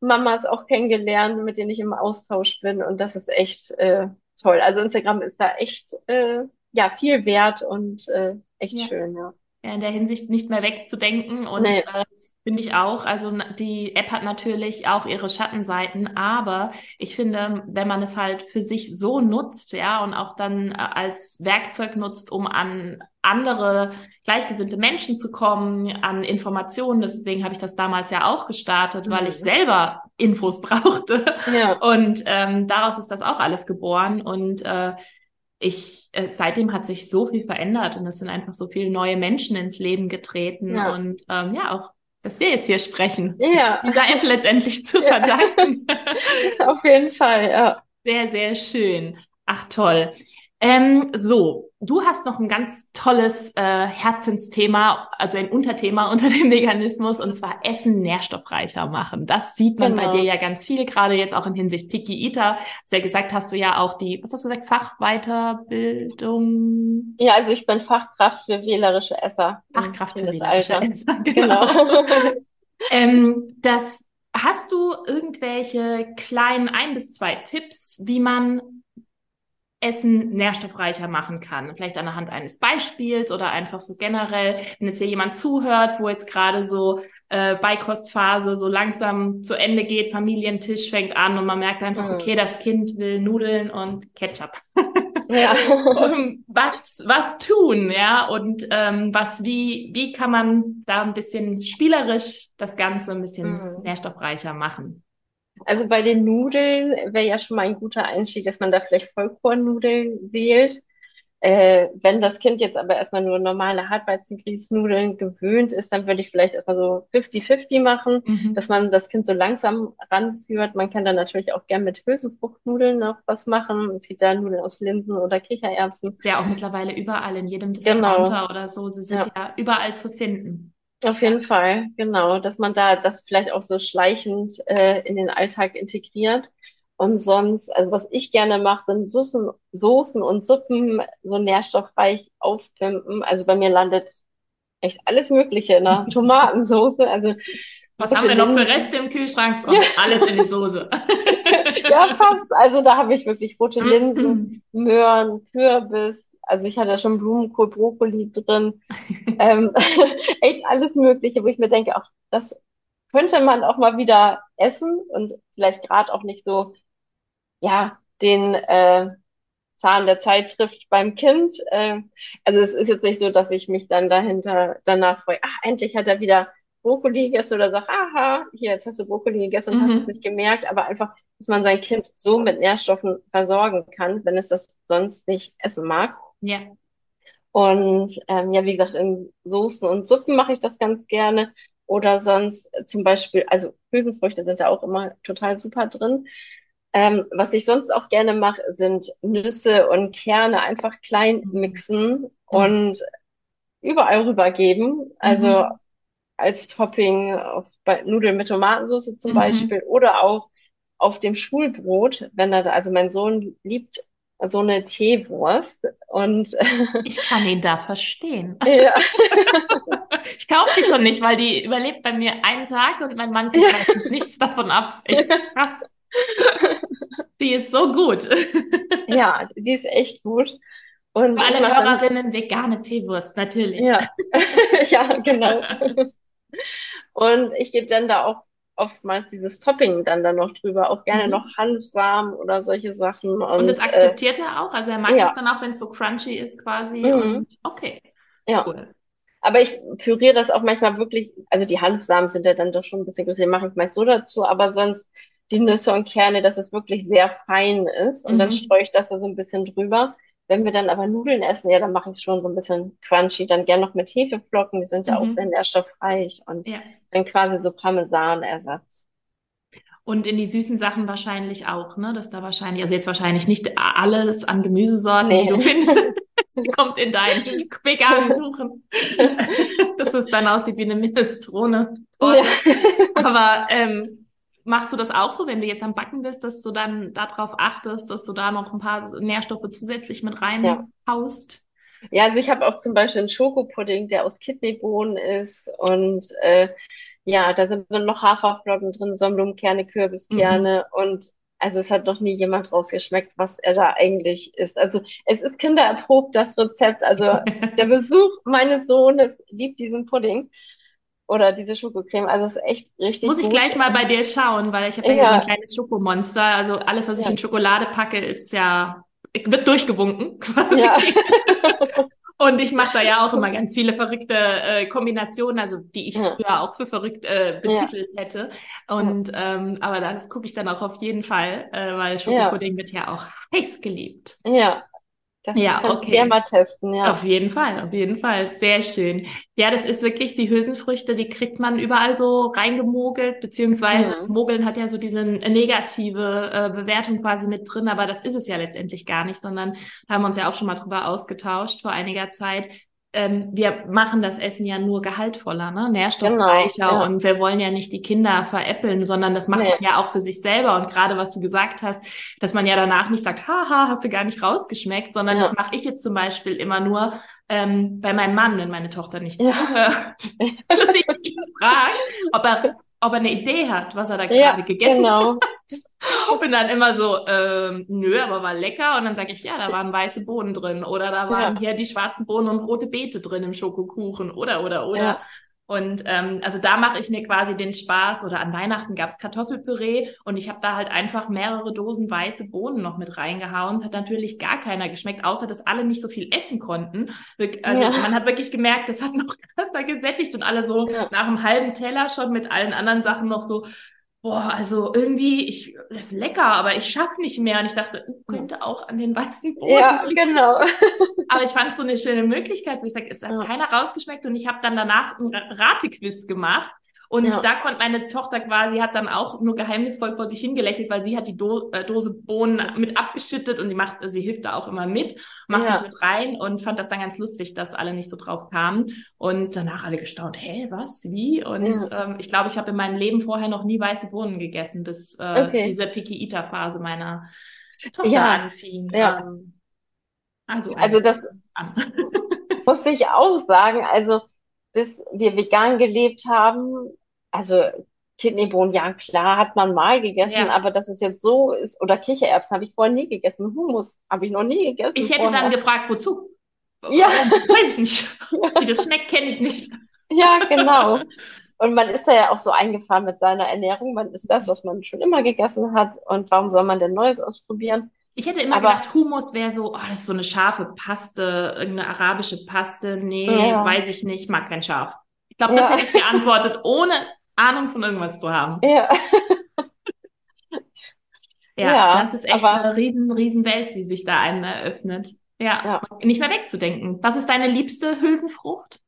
Mamas auch kennengelernt, mit denen ich im Austausch bin. Und das ist echt äh, toll. Also Instagram ist da echt äh, ja viel wert und äh, echt ja. schön, ja. Ja, in der Hinsicht nicht mehr wegzudenken und nee. äh, Finde ich auch. Also die App hat natürlich auch ihre Schattenseiten, aber ich finde, wenn man es halt für sich so nutzt, ja, und auch dann äh, als Werkzeug nutzt, um an andere gleichgesinnte Menschen zu kommen, an Informationen. Deswegen habe ich das damals ja auch gestartet, weil ich mhm. selber Infos brauchte. Ja. Und ähm, daraus ist das auch alles geboren. Und äh, ich, äh, seitdem hat sich so viel verändert und es sind einfach so viele neue Menschen ins Leben getreten ja. und ähm, ja, auch dass wir jetzt hier sprechen. Ja. Dieser App letztendlich zu verdanken. Auf jeden Fall, ja. Sehr, sehr schön. Ach toll. Ähm, so, du hast noch ein ganz tolles äh, Herzensthema, also ein Unterthema unter dem Veganismus, und zwar Essen nährstoffreicher machen. Das sieht man genau. bei dir ja ganz viel, gerade jetzt auch in Hinsicht Picky Eater. Hast ja gesagt, hast du ja auch die, was hast du gesagt, Fachweiterbildung? Ja, also ich bin Fachkraft für wählerische Esser. Fachkraft für wählerische Esser, genau. genau. ähm, das Hast du irgendwelche kleinen ein bis zwei Tipps, wie man Essen nährstoffreicher machen kann. Vielleicht anhand eines Beispiels oder einfach so generell, wenn jetzt hier jemand zuhört, wo jetzt gerade so äh, Beikostphase so langsam zu Ende geht, Familientisch fängt an und man merkt einfach, mhm. okay, das Kind will Nudeln und Ketchup. Ja. was, was tun, ja, und ähm, was, wie, wie kann man da ein bisschen spielerisch das Ganze ein bisschen mhm. nährstoffreicher machen? Also bei den Nudeln wäre ja schon mal ein guter Einstieg, dass man da vielleicht Vollkornnudeln wählt. Äh, wenn das Kind jetzt aber erstmal nur normale Hartweizengrießnudeln gewöhnt ist, dann würde ich vielleicht erstmal so 50-50 machen, mhm. dass man das Kind so langsam ranführt. Man kann dann natürlich auch gern mit Hülsenfruchtnudeln noch was machen. Es gibt da Nudeln aus Linsen oder Kichererbsen. Ist ja auch mittlerweile überall in jedem Discounter genau. oder so. Sie sind ja. ja überall zu finden. Auf jeden Fall, genau, dass man da das vielleicht auch so schleichend äh, in den Alltag integriert. Und sonst, also was ich gerne mache, sind Soßen, Soßen und Suppen so nährstoffreich aufpimpen. Also bei mir landet echt alles Mögliche in der Tomatensauce. Also was haben wir noch für Reste im Kühlschrank? Kommt ja. alles in die Soße. ja, fast. Also da habe ich wirklich rote Linsen, Möhren, Kürbis. Also ich hatte schon Blumenkohl, Brokkoli drin. ähm, echt alles Mögliche, wo ich mir denke, auch das könnte man auch mal wieder essen und vielleicht gerade auch nicht so, ja, den äh, Zahn der Zeit trifft beim Kind. Äh, also es ist jetzt nicht so, dass ich mich dann dahinter danach freue, ach, endlich hat er wieder Brokkoli gegessen oder sagt, aha, hier, jetzt hast du Brokkoli gegessen und mhm. hast es nicht gemerkt, aber einfach, dass man sein Kind so mit Nährstoffen versorgen kann, wenn es das sonst nicht essen mag. Ja. Und ähm, ja, wie gesagt, in Soßen und Suppen mache ich das ganz gerne. Oder sonst zum Beispiel, also Hülsenfrüchte sind da auch immer total super drin. Ähm, was ich sonst auch gerne mache, sind Nüsse und Kerne einfach klein mhm. mixen mhm. und überall rübergeben. Also mhm als Topping auf bei Nudeln mit Tomatensauce zum mhm. Beispiel oder auch auf dem Schulbrot, wenn er da, also mein Sohn liebt so eine Teewurst und ich kann ihn da verstehen. Ja. ich kaufe die schon nicht, weil die überlebt bei mir einen Tag und mein Mann kriegt ja. meistens nichts davon ab. Echt krass. Die ist so gut. Ja, die ist echt gut. Und Für alle Hörerinnen vegane Teewurst, natürlich. Ja, ja genau. Und ich gebe dann da auch oftmals dieses Topping dann da noch drüber, auch gerne mhm. noch Hanfsamen oder solche Sachen. Und, und das akzeptiert äh, er auch? Also er mag ja. das dann auch, wenn es so crunchy ist quasi. Mhm. Und okay. Ja. Cool. Aber ich püriere das auch manchmal wirklich, also die Hanfsamen sind ja dann doch schon ein bisschen größer, die mache ich meist so dazu, aber sonst die Nüsse und Kerne, dass es wirklich sehr fein ist und mhm. dann streue ich das da so ein bisschen drüber. Wenn wir dann aber Nudeln essen, ja, dann mache ich es schon so ein bisschen crunchy, dann gern noch mit Hefeflocken, die sind ja mhm. auch sehr nährstoffreich und ja. dann quasi so Parmesanersatz. Und in die süßen Sachen wahrscheinlich auch, ne? Dass da wahrscheinlich, also jetzt wahrscheinlich nicht alles an Gemüsesorten, nee. die du findest, kommt in deinen veganen Kuchen. dass es dann aussieht wie eine Minestrone-Torte. Ja. Aber ähm, Machst du das auch so, wenn du jetzt am Backen bist, dass du dann darauf achtest, dass du da noch ein paar Nährstoffe zusätzlich mit reinhaust? Ja. ja, also ich habe auch zum Beispiel einen Schokopudding, der aus Kidneybohnen ist und äh, ja, da sind dann noch Haferflocken drin, Sonnenblumenkerne, Kürbiskerne mhm. und also es hat noch nie jemand rausgeschmeckt, was er da eigentlich ist. Also es ist kindererprobt, das Rezept. Also der Besuch meines Sohnes liebt diesen Pudding oder diese Schokocreme. Also es ist echt richtig Muss ich gleich mal bei dir schauen, weil ich habe ja, ja. so ein kleines Schokomonster. Also alles, was ich ja. in Schokolade packe, ist ja wird durchgewunken quasi. Ja. Und ich mache da ja auch immer ganz viele verrückte äh, Kombinationen, also die ich ja. früher auch für verrückt äh, betitelt ja. hätte. Und ähm, aber das gucke ich dann auch auf jeden Fall, äh, weil Schokopudding wird ja auch heiß geliebt. Ja, das ja, kannst okay. du gerne mal testen, ja. Auf jeden Fall, auf jeden Fall. Sehr schön. Ja, das ist wirklich die Hülsenfrüchte, die kriegt man überall so reingemogelt, beziehungsweise mhm. Mogeln hat ja so diese negative äh, Bewertung quasi mit drin, aber das ist es ja letztendlich gar nicht, sondern haben wir uns ja auch schon mal drüber ausgetauscht vor einiger Zeit ähm, wir machen das Essen ja nur gehaltvoller, ne? nährstoffreicher genau, ja. und wir wollen ja nicht die Kinder veräppeln, sondern das macht nee. man ja auch für sich selber und gerade was du gesagt hast, dass man ja danach nicht sagt, haha, hast du gar nicht rausgeschmeckt, sondern ja. das mache ich jetzt zum Beispiel immer nur ähm, bei meinem Mann, wenn meine Tochter nicht ja. zuhört, dass ich ihn frage, ob er ob er eine Idee hat, was er da gerade ja, gegessen genau. hat. Und dann immer so, ähm, nö, aber war lecker. Und dann sage ich, ja, da waren weiße Bohnen drin. Oder da waren ja. hier die schwarzen Bohnen und rote Beete drin im Schokokuchen. Oder, oder, oder. Ja. Und ähm, also da mache ich mir quasi den Spaß. Oder an Weihnachten gab's Kartoffelpüree und ich habe da halt einfach mehrere Dosen weiße Bohnen noch mit reingehauen. Es hat natürlich gar keiner geschmeckt, außer dass alle nicht so viel essen konnten. Also ja. man hat wirklich gemerkt, das hat noch krasser gesättigt und alle so ja. nach einem halben Teller schon mit allen anderen Sachen noch so, boah, also irgendwie, ich, das ist lecker, aber ich schaffe nicht mehr. Und ich dachte, könnte auch an den weißen Boden. Ja, genau. aber ich fand es so eine schöne Möglichkeit, wo ich sage, es hat ja. keiner rausgeschmeckt und ich habe dann danach einen Ratequiz gemacht und ja. da konnte meine Tochter quasi, hat dann auch nur geheimnisvoll vor sich hingelächelt, weil sie hat die Do äh, Dose Bohnen mit abgeschüttet und die macht, sie hilft da auch immer mit, macht ja. das mit rein und fand das dann ganz lustig, dass alle nicht so drauf kamen. Und danach alle gestaunt, hä, was, wie? Und ja. ähm, ich glaube, ich habe in meinem Leben vorher noch nie weiße Bohnen gegessen, bis äh, okay. diese Piki-Ita-Phase meiner Tochter ja. anfing. Ja. Ähm, also, also das muss ich auch sagen, also bis wir vegan gelebt haben, also Kidneybohnen, ja klar, hat man mal gegessen, ja. aber dass es jetzt so ist, oder Kichererbsen habe ich vorher nie gegessen, Hummus habe ich noch nie gegessen. Ich hätte vorher. dann gefragt, wozu? Ja. Weiß ich nicht. Ja. Wie das schmeckt, kenne ich nicht. Ja, genau. Und man ist da ja auch so eingefahren mit seiner Ernährung. Man isst das, was man schon immer gegessen hat. Und warum soll man denn Neues ausprobieren? Ich hätte immer Aber, gedacht, Hummus wäre so, oh, das ist so eine scharfe Paste, irgendeine arabische Paste. Nee, ja. weiß ich nicht, mag kein Schaf. Ich glaube, das ja. hätte ich geantwortet, ohne Ahnung von irgendwas zu haben. Ja. ja, ja, das ist echt aber, eine riesen, riesen Welt, die sich da einem eröffnet. Ja, ja, nicht mehr wegzudenken. Was ist deine liebste Hülsenfrucht?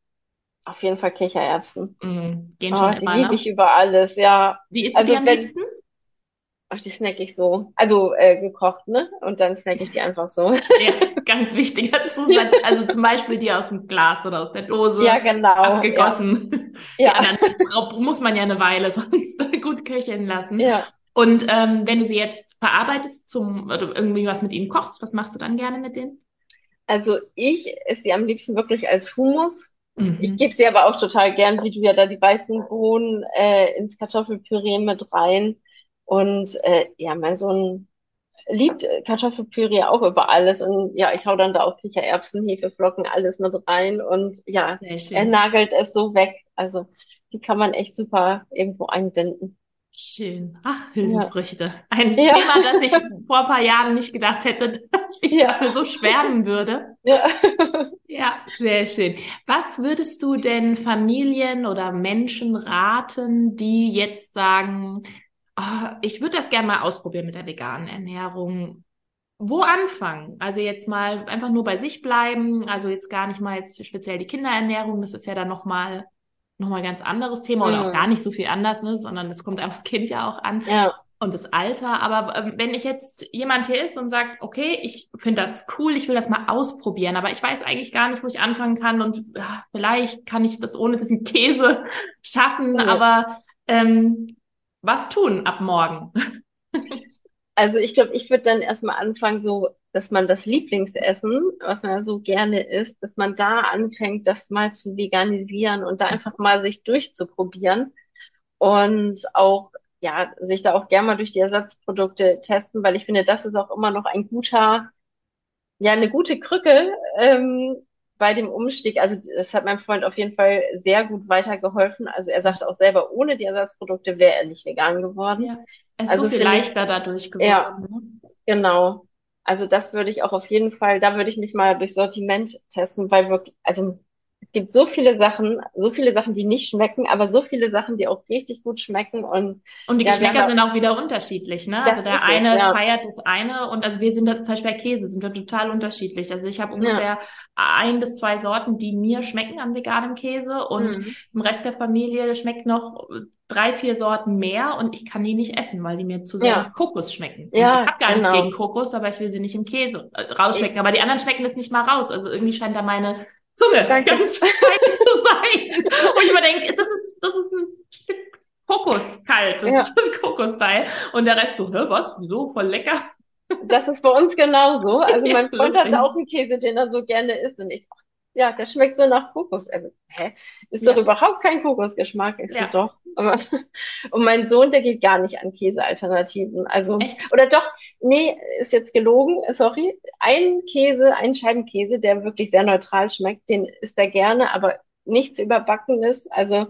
Auf jeden Fall Kichererbsen. Mm, gehen schon oh, die liebe ne? ich über alles, ja. Wie ist also, die am wenn, liebsten? Ach, die snack ich so. Also äh, gekocht, ne? Und dann snack ich die einfach so. Ja, ganz wichtiger Zusatz. Also zum Beispiel die aus dem Glas oder aus der Dose. Ja, genau. Abgegossen. Ja. ja. dann muss man ja eine Weile sonst gut köcheln lassen. Ja. Und ähm, wenn du sie jetzt verarbeitest zum oder irgendwie was mit ihnen kochst, was machst du dann gerne mit denen? Also ich esse sie am liebsten wirklich als Hummus. Mhm. Ich gebe sie aber auch total gern, wie du ja da die weißen Bohnen äh, ins Kartoffelpüree mit rein. Und äh, ja, mein Sohn liebt Kartoffelpüree auch über alles. Und ja, ich hau dann da auch Kichererbsen, Hefeflocken, alles mit rein. Und ja, er nagelt es so weg. Also die kann man echt super irgendwo einbinden. Schön. Ach, Hülsenfrüchte. Ja. Ein ja. Thema, das ich vor ein paar Jahren nicht gedacht hätte, dass ich ja. dafür so schwärmen würde. Ja. ja, sehr schön. Was würdest du denn Familien oder Menschen raten, die jetzt sagen, oh, ich würde das gerne mal ausprobieren mit der veganen Ernährung. Wo anfangen? Also jetzt mal einfach nur bei sich bleiben, also jetzt gar nicht mal jetzt speziell die Kinderernährung, das ist ja dann nochmal noch mal ganz anderes Thema oder auch mhm. gar nicht so viel anders, ne, sondern das kommt aufs Kind ja auch an. Ja. Und das Alter. Aber äh, wenn ich jetzt jemand hier ist und sagt, okay, ich finde das cool, ich will das mal ausprobieren, aber ich weiß eigentlich gar nicht, wo ich anfangen kann und ja, vielleicht kann ich das ohne diesen Käse schaffen, ja. aber ähm, was tun ab morgen? Also ich glaube, ich würde dann erstmal anfangen, so, dass man das Lieblingsessen, was man so gerne isst, dass man da anfängt, das mal zu veganisieren und da einfach mal sich durchzuprobieren und auch, ja, sich da auch gerne mal durch die Ersatzprodukte testen, weil ich finde, das ist auch immer noch ein guter, ja, eine gute Krücke, ähm, bei dem Umstieg, also das hat meinem Freund auf jeden Fall sehr gut weitergeholfen. Also er sagt auch selber, ohne die Ersatzprodukte wäre er nicht vegan geworden. Ja, es ist also so viel leichter dadurch geworden. Ja, ne? genau. Also das würde ich auch auf jeden Fall, da würde ich mich mal durch Sortiment testen, weil wirklich, also es gibt so viele Sachen, so viele Sachen, die nicht schmecken, aber so viele Sachen, die auch richtig gut schmecken und und die ja, Geschmäcker sind auch wieder unterschiedlich, ne? Also der eine es, ja. feiert das eine und also wir sind da zum Beispiel bei Käse sind wir total unterschiedlich. Also ich habe ungefähr ja. ein bis zwei Sorten, die mir schmecken an veganem Käse und mhm. im Rest der Familie schmeckt noch drei, vier Sorten mehr und ich kann die nicht essen, weil die mir zu sehr ja. Kokos schmecken. Ja, ich habe gar genau. nichts gegen Kokos, aber ich will sie nicht im Käse äh, rausschmecken. Ich, aber die anderen schmecken das nicht mal raus. Also irgendwie scheint da meine Zunge Danke. ganz fein zu sein. Und ich immer denke, das ist, das ist ein Stück Kokos kalt, das ja. ist ein Kokosteil. Und der Rest so, hä, was, wieso, voll lecker. Das ist bei uns genauso. Also mein Freund hat auch einen Käse, den er so gerne isst. Und ich, ja, der schmeckt so nach Kokos. Äh, hä? Ist ja. doch überhaupt kein Kokosgeschmack. Ich ja. so, doch. Aber, und mein Sohn, der geht gar nicht an Käsealternativen. Also, Echt? oder doch, nee, ist jetzt gelogen, sorry. Ein Käse, ein Scheibenkäse, der wirklich sehr neutral schmeckt, den isst er gerne, aber nichts überbackenes. Also,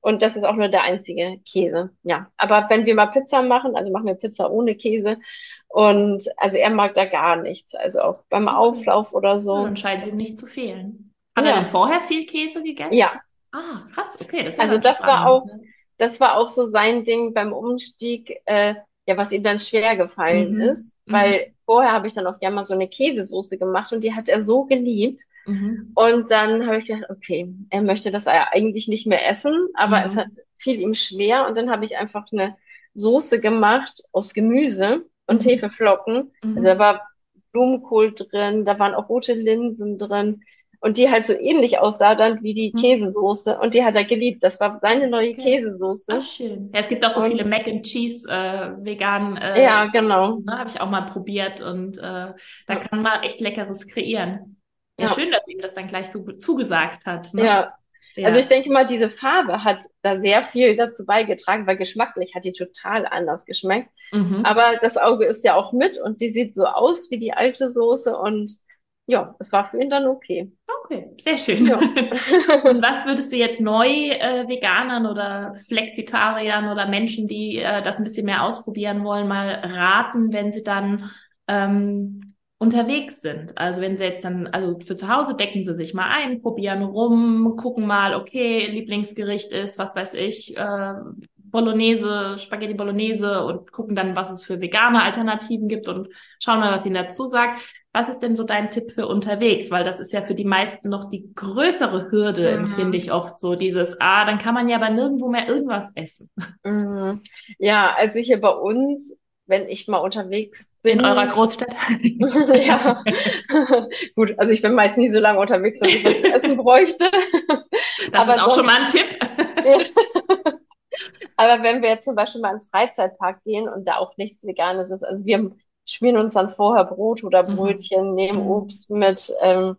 und das ist auch nur der einzige Käse. Ja. Aber wenn wir mal Pizza machen, also machen wir Pizza ohne Käse. Und also er mag da gar nichts. Also auch beim Auflauf oder so. Ja, dann scheint es nicht zu fehlen. Hat ja. er denn vorher viel Käse gegessen? Ja. Ah, krass, okay. Das ist also das spannend, war auch, ne? das war auch so sein Ding beim Umstieg, äh, ja, was ihm dann schwer gefallen mhm. ist, mhm. weil vorher habe ich dann auch gerne mal so eine Käsesoße gemacht und die hat er so geliebt. Mhm. Und dann habe ich gedacht, okay, er möchte das eigentlich nicht mehr essen, aber mhm. es hat, fiel ihm schwer und dann habe ich einfach eine Soße gemacht aus Gemüse und mhm. Hefeflocken. Also mhm. da war Blumenkohl drin, da waren auch rote Linsen drin und die halt so ähnlich aussah dann wie die hm. Käsesoße und die hat er geliebt. Das war seine neue okay. Käsesoße. Ach, schön. Ja, es gibt auch so und, viele Mac and Cheese äh, vegan. Äh, ja, genau. Ne, Habe ich auch mal probiert und äh, da ja. kann man echt leckeres kreieren. Ja, ja, schön, dass ihm das dann gleich so zugesagt hat. Ne? Ja. Ja. Also ich denke mal, diese Farbe hat da sehr viel dazu beigetragen, weil geschmacklich hat die total anders geschmeckt. Mhm. Aber das Auge ist ja auch mit und die sieht so aus wie die alte Soße und ja, es war für ihn dann okay. Okay, sehr schön. Ja. und was würdest du jetzt neu äh, Veganern oder Flexitariern oder Menschen, die äh, das ein bisschen mehr ausprobieren wollen, mal raten, wenn sie dann ähm, unterwegs sind. Also wenn sie jetzt dann, also für zu Hause decken sie sich mal ein, probieren rum, gucken mal, okay, Lieblingsgericht ist, was weiß ich, äh, Bolognese, Spaghetti Bolognese und gucken dann, was es für vegane Alternativen gibt und schauen mal, was ihnen dazu sagt. Was ist denn so dein Tipp für unterwegs? Weil das ist ja für die meisten noch die größere Hürde, mhm. finde ich oft so dieses, ah, dann kann man ja aber nirgendwo mehr irgendwas essen. Mhm. Ja, also hier bei uns wenn ich mal unterwegs bin. In eurer Großstadt? ja. Gut, also ich bin meist nie so lange unterwegs, dass ich was essen bräuchte. Das Aber ist auch schon mal ein Tipp. Aber wenn wir jetzt zum Beispiel mal in den Freizeitpark gehen und da auch nichts Veganes ist, also wir schmieren uns dann vorher Brot oder mhm. Brötchen, mhm. nehmen Obst mit, ähm,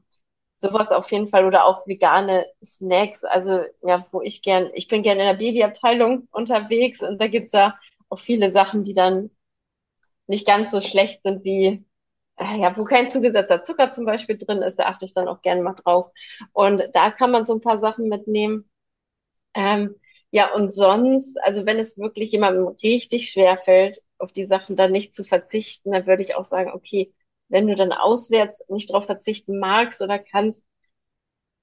sowas auf jeden Fall oder auch vegane Snacks. Also ja, wo ich gern, ich bin gern in der Babyabteilung unterwegs und da gibt's ja auch viele Sachen, die dann nicht ganz so schlecht sind wie, äh, ja, wo kein zugesetzter Zucker zum Beispiel drin ist, da achte ich dann auch gerne mal drauf. Und da kann man so ein paar Sachen mitnehmen. Ähm, ja, und sonst, also wenn es wirklich jemandem richtig schwer fällt, auf die Sachen dann nicht zu verzichten, dann würde ich auch sagen, okay, wenn du dann auswärts nicht darauf verzichten magst oder kannst,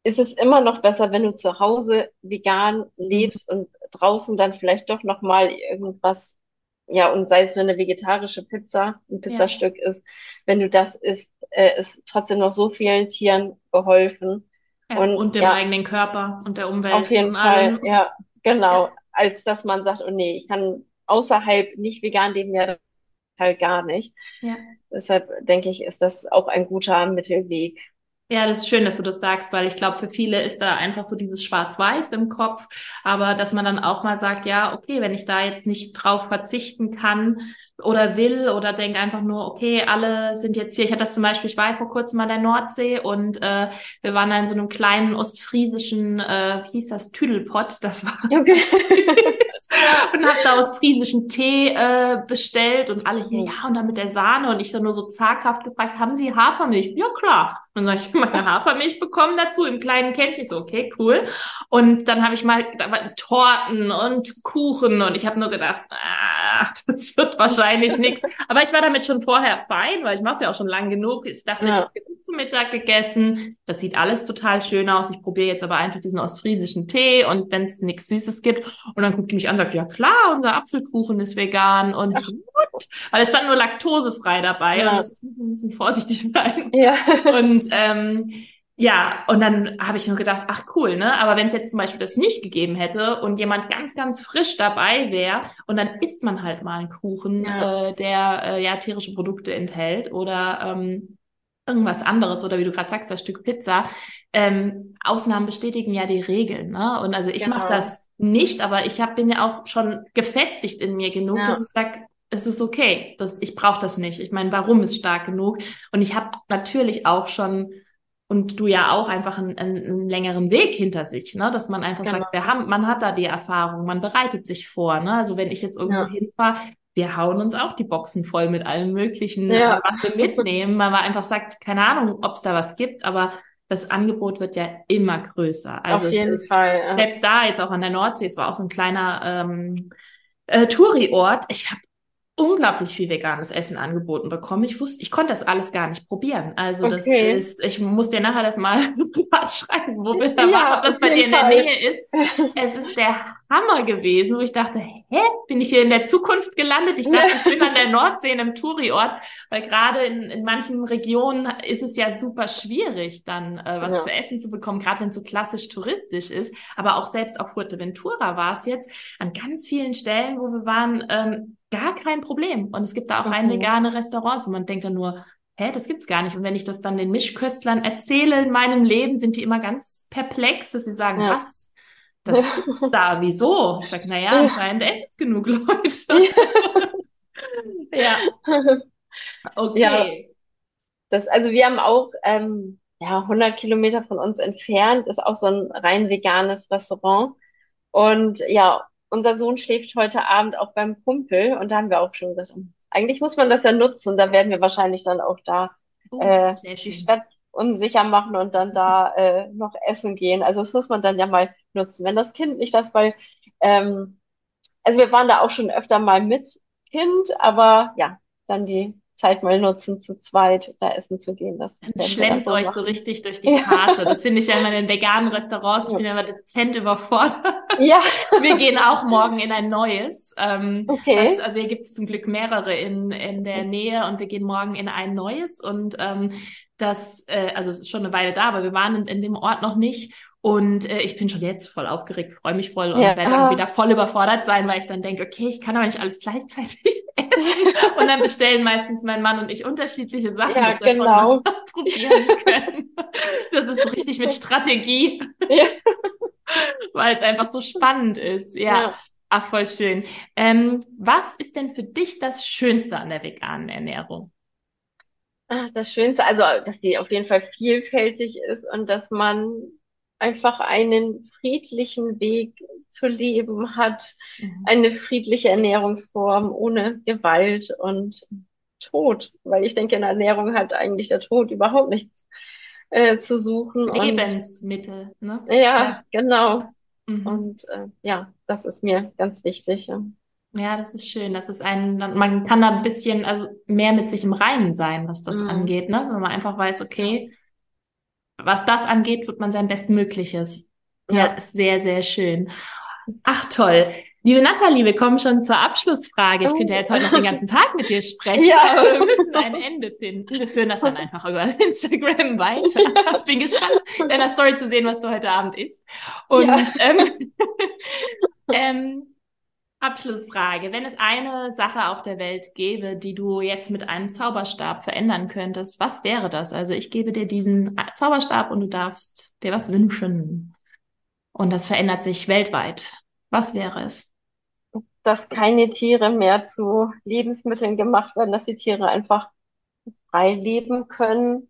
ist es immer noch besser, wenn du zu Hause vegan lebst und draußen dann vielleicht doch noch mal irgendwas ja, und sei es nur eine vegetarische Pizza, ein Pizzastück ja. ist, wenn du das isst, äh, ist trotzdem noch so vielen Tieren geholfen. Ja, und, und dem ja, eigenen Körper und der Umwelt. Auf jeden Fall, ja, genau. Als dass man sagt, oh nee, ich kann außerhalb nicht vegan leben, ja, halt gar nicht. Ja. Deshalb denke ich, ist das auch ein guter Mittelweg. Ja, das ist schön, dass du das sagst, weil ich glaube, für viele ist da einfach so dieses Schwarz-Weiß im Kopf. Aber dass man dann auch mal sagt, ja, okay, wenn ich da jetzt nicht drauf verzichten kann oder will oder denke einfach nur, okay, alle sind jetzt hier. Ich hatte das zum Beispiel, ich war ja vor kurzem an der Nordsee und äh, wir waren da in so einem kleinen ostfriesischen, äh, wie hieß das, Tüdelpott, das war okay. und habe da ostfriesischen Tee äh, bestellt und alle hier, ja, und dann mit der Sahne und ich dann nur so zaghaft gefragt, haben Sie Hafermilch? Ja, klar. Und dann habe ich meine Hafermilch bekommen dazu im kleinen Kännchen. Ich so, okay, cool. Und dann habe ich mal da war Torten und Kuchen und ich habe nur gedacht, ah, das wird wahrscheinlich nichts. Aber ich war damit schon vorher fein, weil ich mache es ja auch schon lang genug. Ich dachte, ja. ich habe genug zum Mittag gegessen. Das sieht alles total schön aus. Ich probiere jetzt aber einfach diesen ostfriesischen Tee und wenn es nichts Süßes gibt. Und dann guckt die mich an und sagt, ja klar, unser Apfelkuchen ist vegan und Ach. weil es stand nur laktosefrei dabei. Ja. Und das muss ein bisschen vorsichtig sein. Ja. Und ähm, ja, und dann habe ich nur gedacht, ach cool, ne? Aber wenn es jetzt zum Beispiel das nicht gegeben hätte und jemand ganz, ganz frisch dabei wäre und dann isst man halt mal einen Kuchen, ja. äh, der äh, ja tierische Produkte enthält oder ähm, irgendwas anderes oder wie du gerade sagst, das Stück Pizza. Ähm, Ausnahmen bestätigen ja die Regeln, ne? Und also ich genau. mache das nicht, aber ich hab, bin ja auch schon gefestigt in mir genug, ja. dass ich sage, es ist okay, das, ich brauche das nicht. Ich meine, warum ist stark genug? Und ich habe natürlich auch schon und du ja auch einfach einen, einen, längeren Weg hinter sich, ne? dass man einfach genau. sagt, wir haben, man hat da die Erfahrung, man bereitet sich vor. Ne? Also wenn ich jetzt irgendwo ja. hinfahre, wir hauen uns auch die Boxen voll mit allem Möglichen, ja. was wir mitnehmen, weil man einfach sagt, keine Ahnung, ob es da was gibt, aber das Angebot wird ja immer größer. Also Auf jeden ist, Fall. Ja. Selbst da, jetzt auch an der Nordsee, es war auch so ein kleiner ähm, äh, Touri-Ort. Ich habe unglaublich viel veganes Essen angeboten bekommen. Ich wusste, ich konnte das alles gar nicht probieren. Also okay. das ist, ich muss dir nachher das mal schreiben, wo wir da ja, waren, ob das bei dir in der Nähe ist. Es ist der Hammer gewesen, wo ich dachte, hä, bin ich hier in der Zukunft gelandet? Ich dachte, ich bin an der Nordsee in einem Touriort, weil gerade in, in manchen Regionen ist es ja super schwierig, dann äh, was ja. zu essen zu bekommen, gerade wenn es so klassisch touristisch ist. Aber auch selbst auf Fuerteventura war es jetzt an ganz vielen Stellen, wo wir waren, ähm, gar kein Problem. Und es gibt da auch okay. rein vegane Restaurants und man denkt dann nur, hä, das gibt's gar nicht. Und wenn ich das dann den Mischköstlern erzähle in meinem Leben, sind die immer ganz perplex, dass sie sagen, ja. was? Das da, wieso? Ich sage, naja, anscheinend essen es genug Leute. ja. Okay. Ja. Das, also wir haben auch ähm, ja, 100 Kilometer von uns entfernt, ist auch so ein rein veganes Restaurant. Und ja, unser Sohn schläft heute Abend auch beim Kumpel und da haben wir auch schon gesagt, eigentlich muss man das ja nutzen. Da werden wir wahrscheinlich dann auch da oh, äh, die Stadt unsicher machen und dann da äh, noch essen gehen. Also das muss man dann ja mal nutzen. Wenn das Kind nicht das, weil, ähm, also wir waren da auch schon öfter mal mit Kind, aber ja, dann die Zeit mal nutzen, zu zweit da essen zu gehen. Das schlemmt euch machen. so richtig durch die Karte. Das finde ich ja immer in den veganen Restaurants. Ich bin ja immer dezent überfordert. Ja. Wir gehen auch morgen in ein neues. Ähm, okay. Das, also hier gibt es zum Glück mehrere in, in der Nähe und wir gehen morgen in ein neues und ähm, das, äh, also es ist schon eine Weile da, aber wir waren in, in dem Ort noch nicht. Und äh, ich bin schon jetzt voll aufgeregt, freue mich voll und ja. werde dann wieder voll überfordert sein, weil ich dann denke, okay, ich kann aber nicht alles gleichzeitig essen. und dann bestellen meistens mein Mann und ich unterschiedliche Sachen, ja, dass wir genau. probieren können. Das ist so richtig mit Strategie. Ja. weil es einfach so spannend ist. Ja. ja. Ach, voll schön. Ähm, was ist denn für dich das Schönste an der veganen Ernährung? Ach, das Schönste, also dass sie auf jeden Fall vielfältig ist und dass man einfach einen friedlichen Weg zu leben hat, mhm. eine friedliche Ernährungsform ohne Gewalt und Tod, weil ich denke, in Ernährung hat eigentlich der Tod überhaupt nichts äh, zu suchen. Lebensmittel, und, ne? Ja, ja. genau. Mhm. Und äh, ja, das ist mir ganz wichtig. Ja. Ja, das ist schön. Das ist ein, man kann da ein bisschen, also mehr mit sich im Reinen sein, was das mhm. angeht, ne? Wenn man einfach weiß, okay, was das angeht, wird man sein Bestmögliches. Ja, ja ist sehr, sehr schön. Ach toll. Liebe Nathalie, wir kommen schon zur Abschlussfrage. Ich könnte jetzt heute noch den ganzen Tag mit dir sprechen, ja. aber wir müssen ein Ende finden. Wir führen das dann einfach über Instagram weiter. Ich bin gespannt, in der Story zu sehen, was du heute Abend isst. Und ja. ähm, ähm, Abschlussfrage. Wenn es eine Sache auf der Welt gäbe, die du jetzt mit einem Zauberstab verändern könntest, was wäre das? Also ich gebe dir diesen Zauberstab und du darfst dir was wünschen. Und das verändert sich weltweit. Was wäre es? Dass keine Tiere mehr zu Lebensmitteln gemacht werden, dass die Tiere einfach frei leben können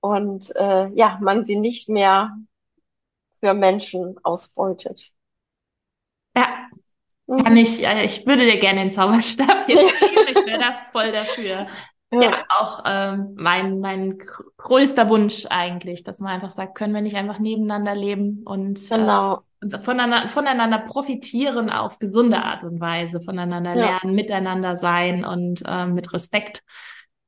und äh, ja, man sie nicht mehr für Menschen ausbeutet. Ja, kann mhm. ich, äh, ich würde dir gerne den Zauberstab jetzt geben. Ich wäre da voll dafür. Ja, ja auch ähm, mein, mein größter Wunsch eigentlich, dass man einfach sagt, können wir nicht einfach nebeneinander leben und äh, genau. äh, uns voneinander, voneinander profitieren auf gesunde Art und Weise, voneinander ja. lernen, miteinander sein und äh, mit Respekt.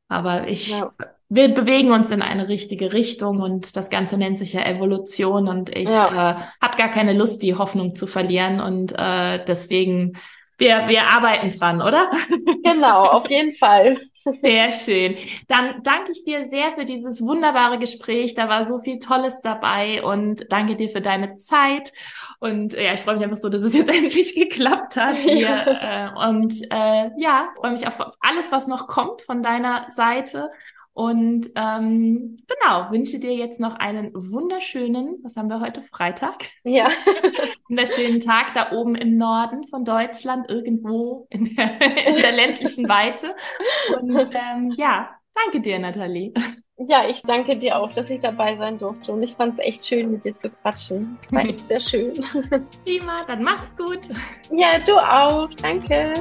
Aber ich ja wir bewegen uns in eine richtige Richtung und das Ganze nennt sich ja Evolution und ich ja. äh, habe gar keine Lust, die Hoffnung zu verlieren und äh, deswegen wir, wir arbeiten dran, oder? Genau, auf jeden Fall. Sehr schön. Dann danke ich dir sehr für dieses wunderbare Gespräch. Da war so viel Tolles dabei und danke dir für deine Zeit. Und ja, ich freue mich einfach so, dass es jetzt endlich geklappt hat hier. Äh, und äh, ja, freue mich auf alles, was noch kommt von deiner Seite. Und ähm, genau, wünsche dir jetzt noch einen wunderschönen, was haben wir heute, Freitag? Ja. wunderschönen Tag da oben im Norden von Deutschland, irgendwo in der, in der ländlichen Weite. Und ähm, ja, danke dir, Nathalie. Ja, ich danke dir auch, dass ich dabei sein durfte. Und ich fand es echt schön, mit dir zu quatschen. War echt sehr schön. Prima, dann mach's gut. Ja, du auch. Danke.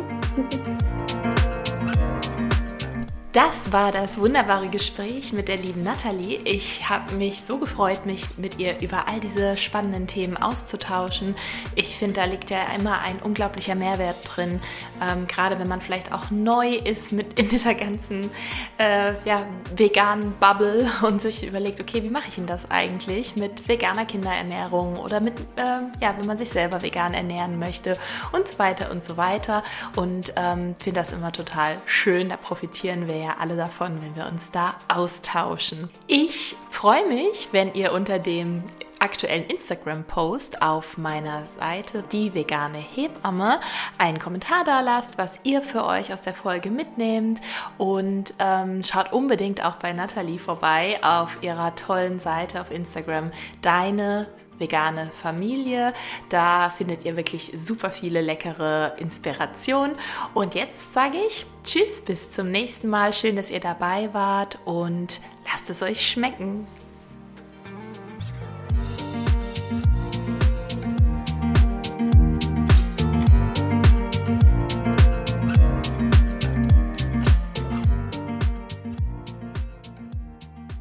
Das war das wunderbare Gespräch mit der lieben Nathalie. Ich habe mich so gefreut, mich mit ihr über all diese spannenden Themen auszutauschen. Ich finde, da liegt ja immer ein unglaublicher Mehrwert drin, ähm, gerade wenn man vielleicht auch neu ist mit in dieser ganzen äh, ja, veganen Bubble und sich überlegt, okay, wie mache ich denn das eigentlich mit veganer Kinderernährung oder mit, äh, ja, wenn man sich selber vegan ernähren möchte und so weiter und so weiter. Und ähm, finde das immer total schön, da profitieren wir ja ja alle davon, wenn wir uns da austauschen. Ich freue mich, wenn ihr unter dem aktuellen Instagram-Post auf meiner Seite die vegane Hebamme einen Kommentar da lasst, was ihr für euch aus der Folge mitnehmt und ähm, schaut unbedingt auch bei Nathalie vorbei auf ihrer tollen Seite auf Instagram Deine vegane Familie. Da findet ihr wirklich super viele leckere Inspirationen. Und jetzt sage ich Tschüss, bis zum nächsten Mal. Schön, dass ihr dabei wart und lasst es euch schmecken.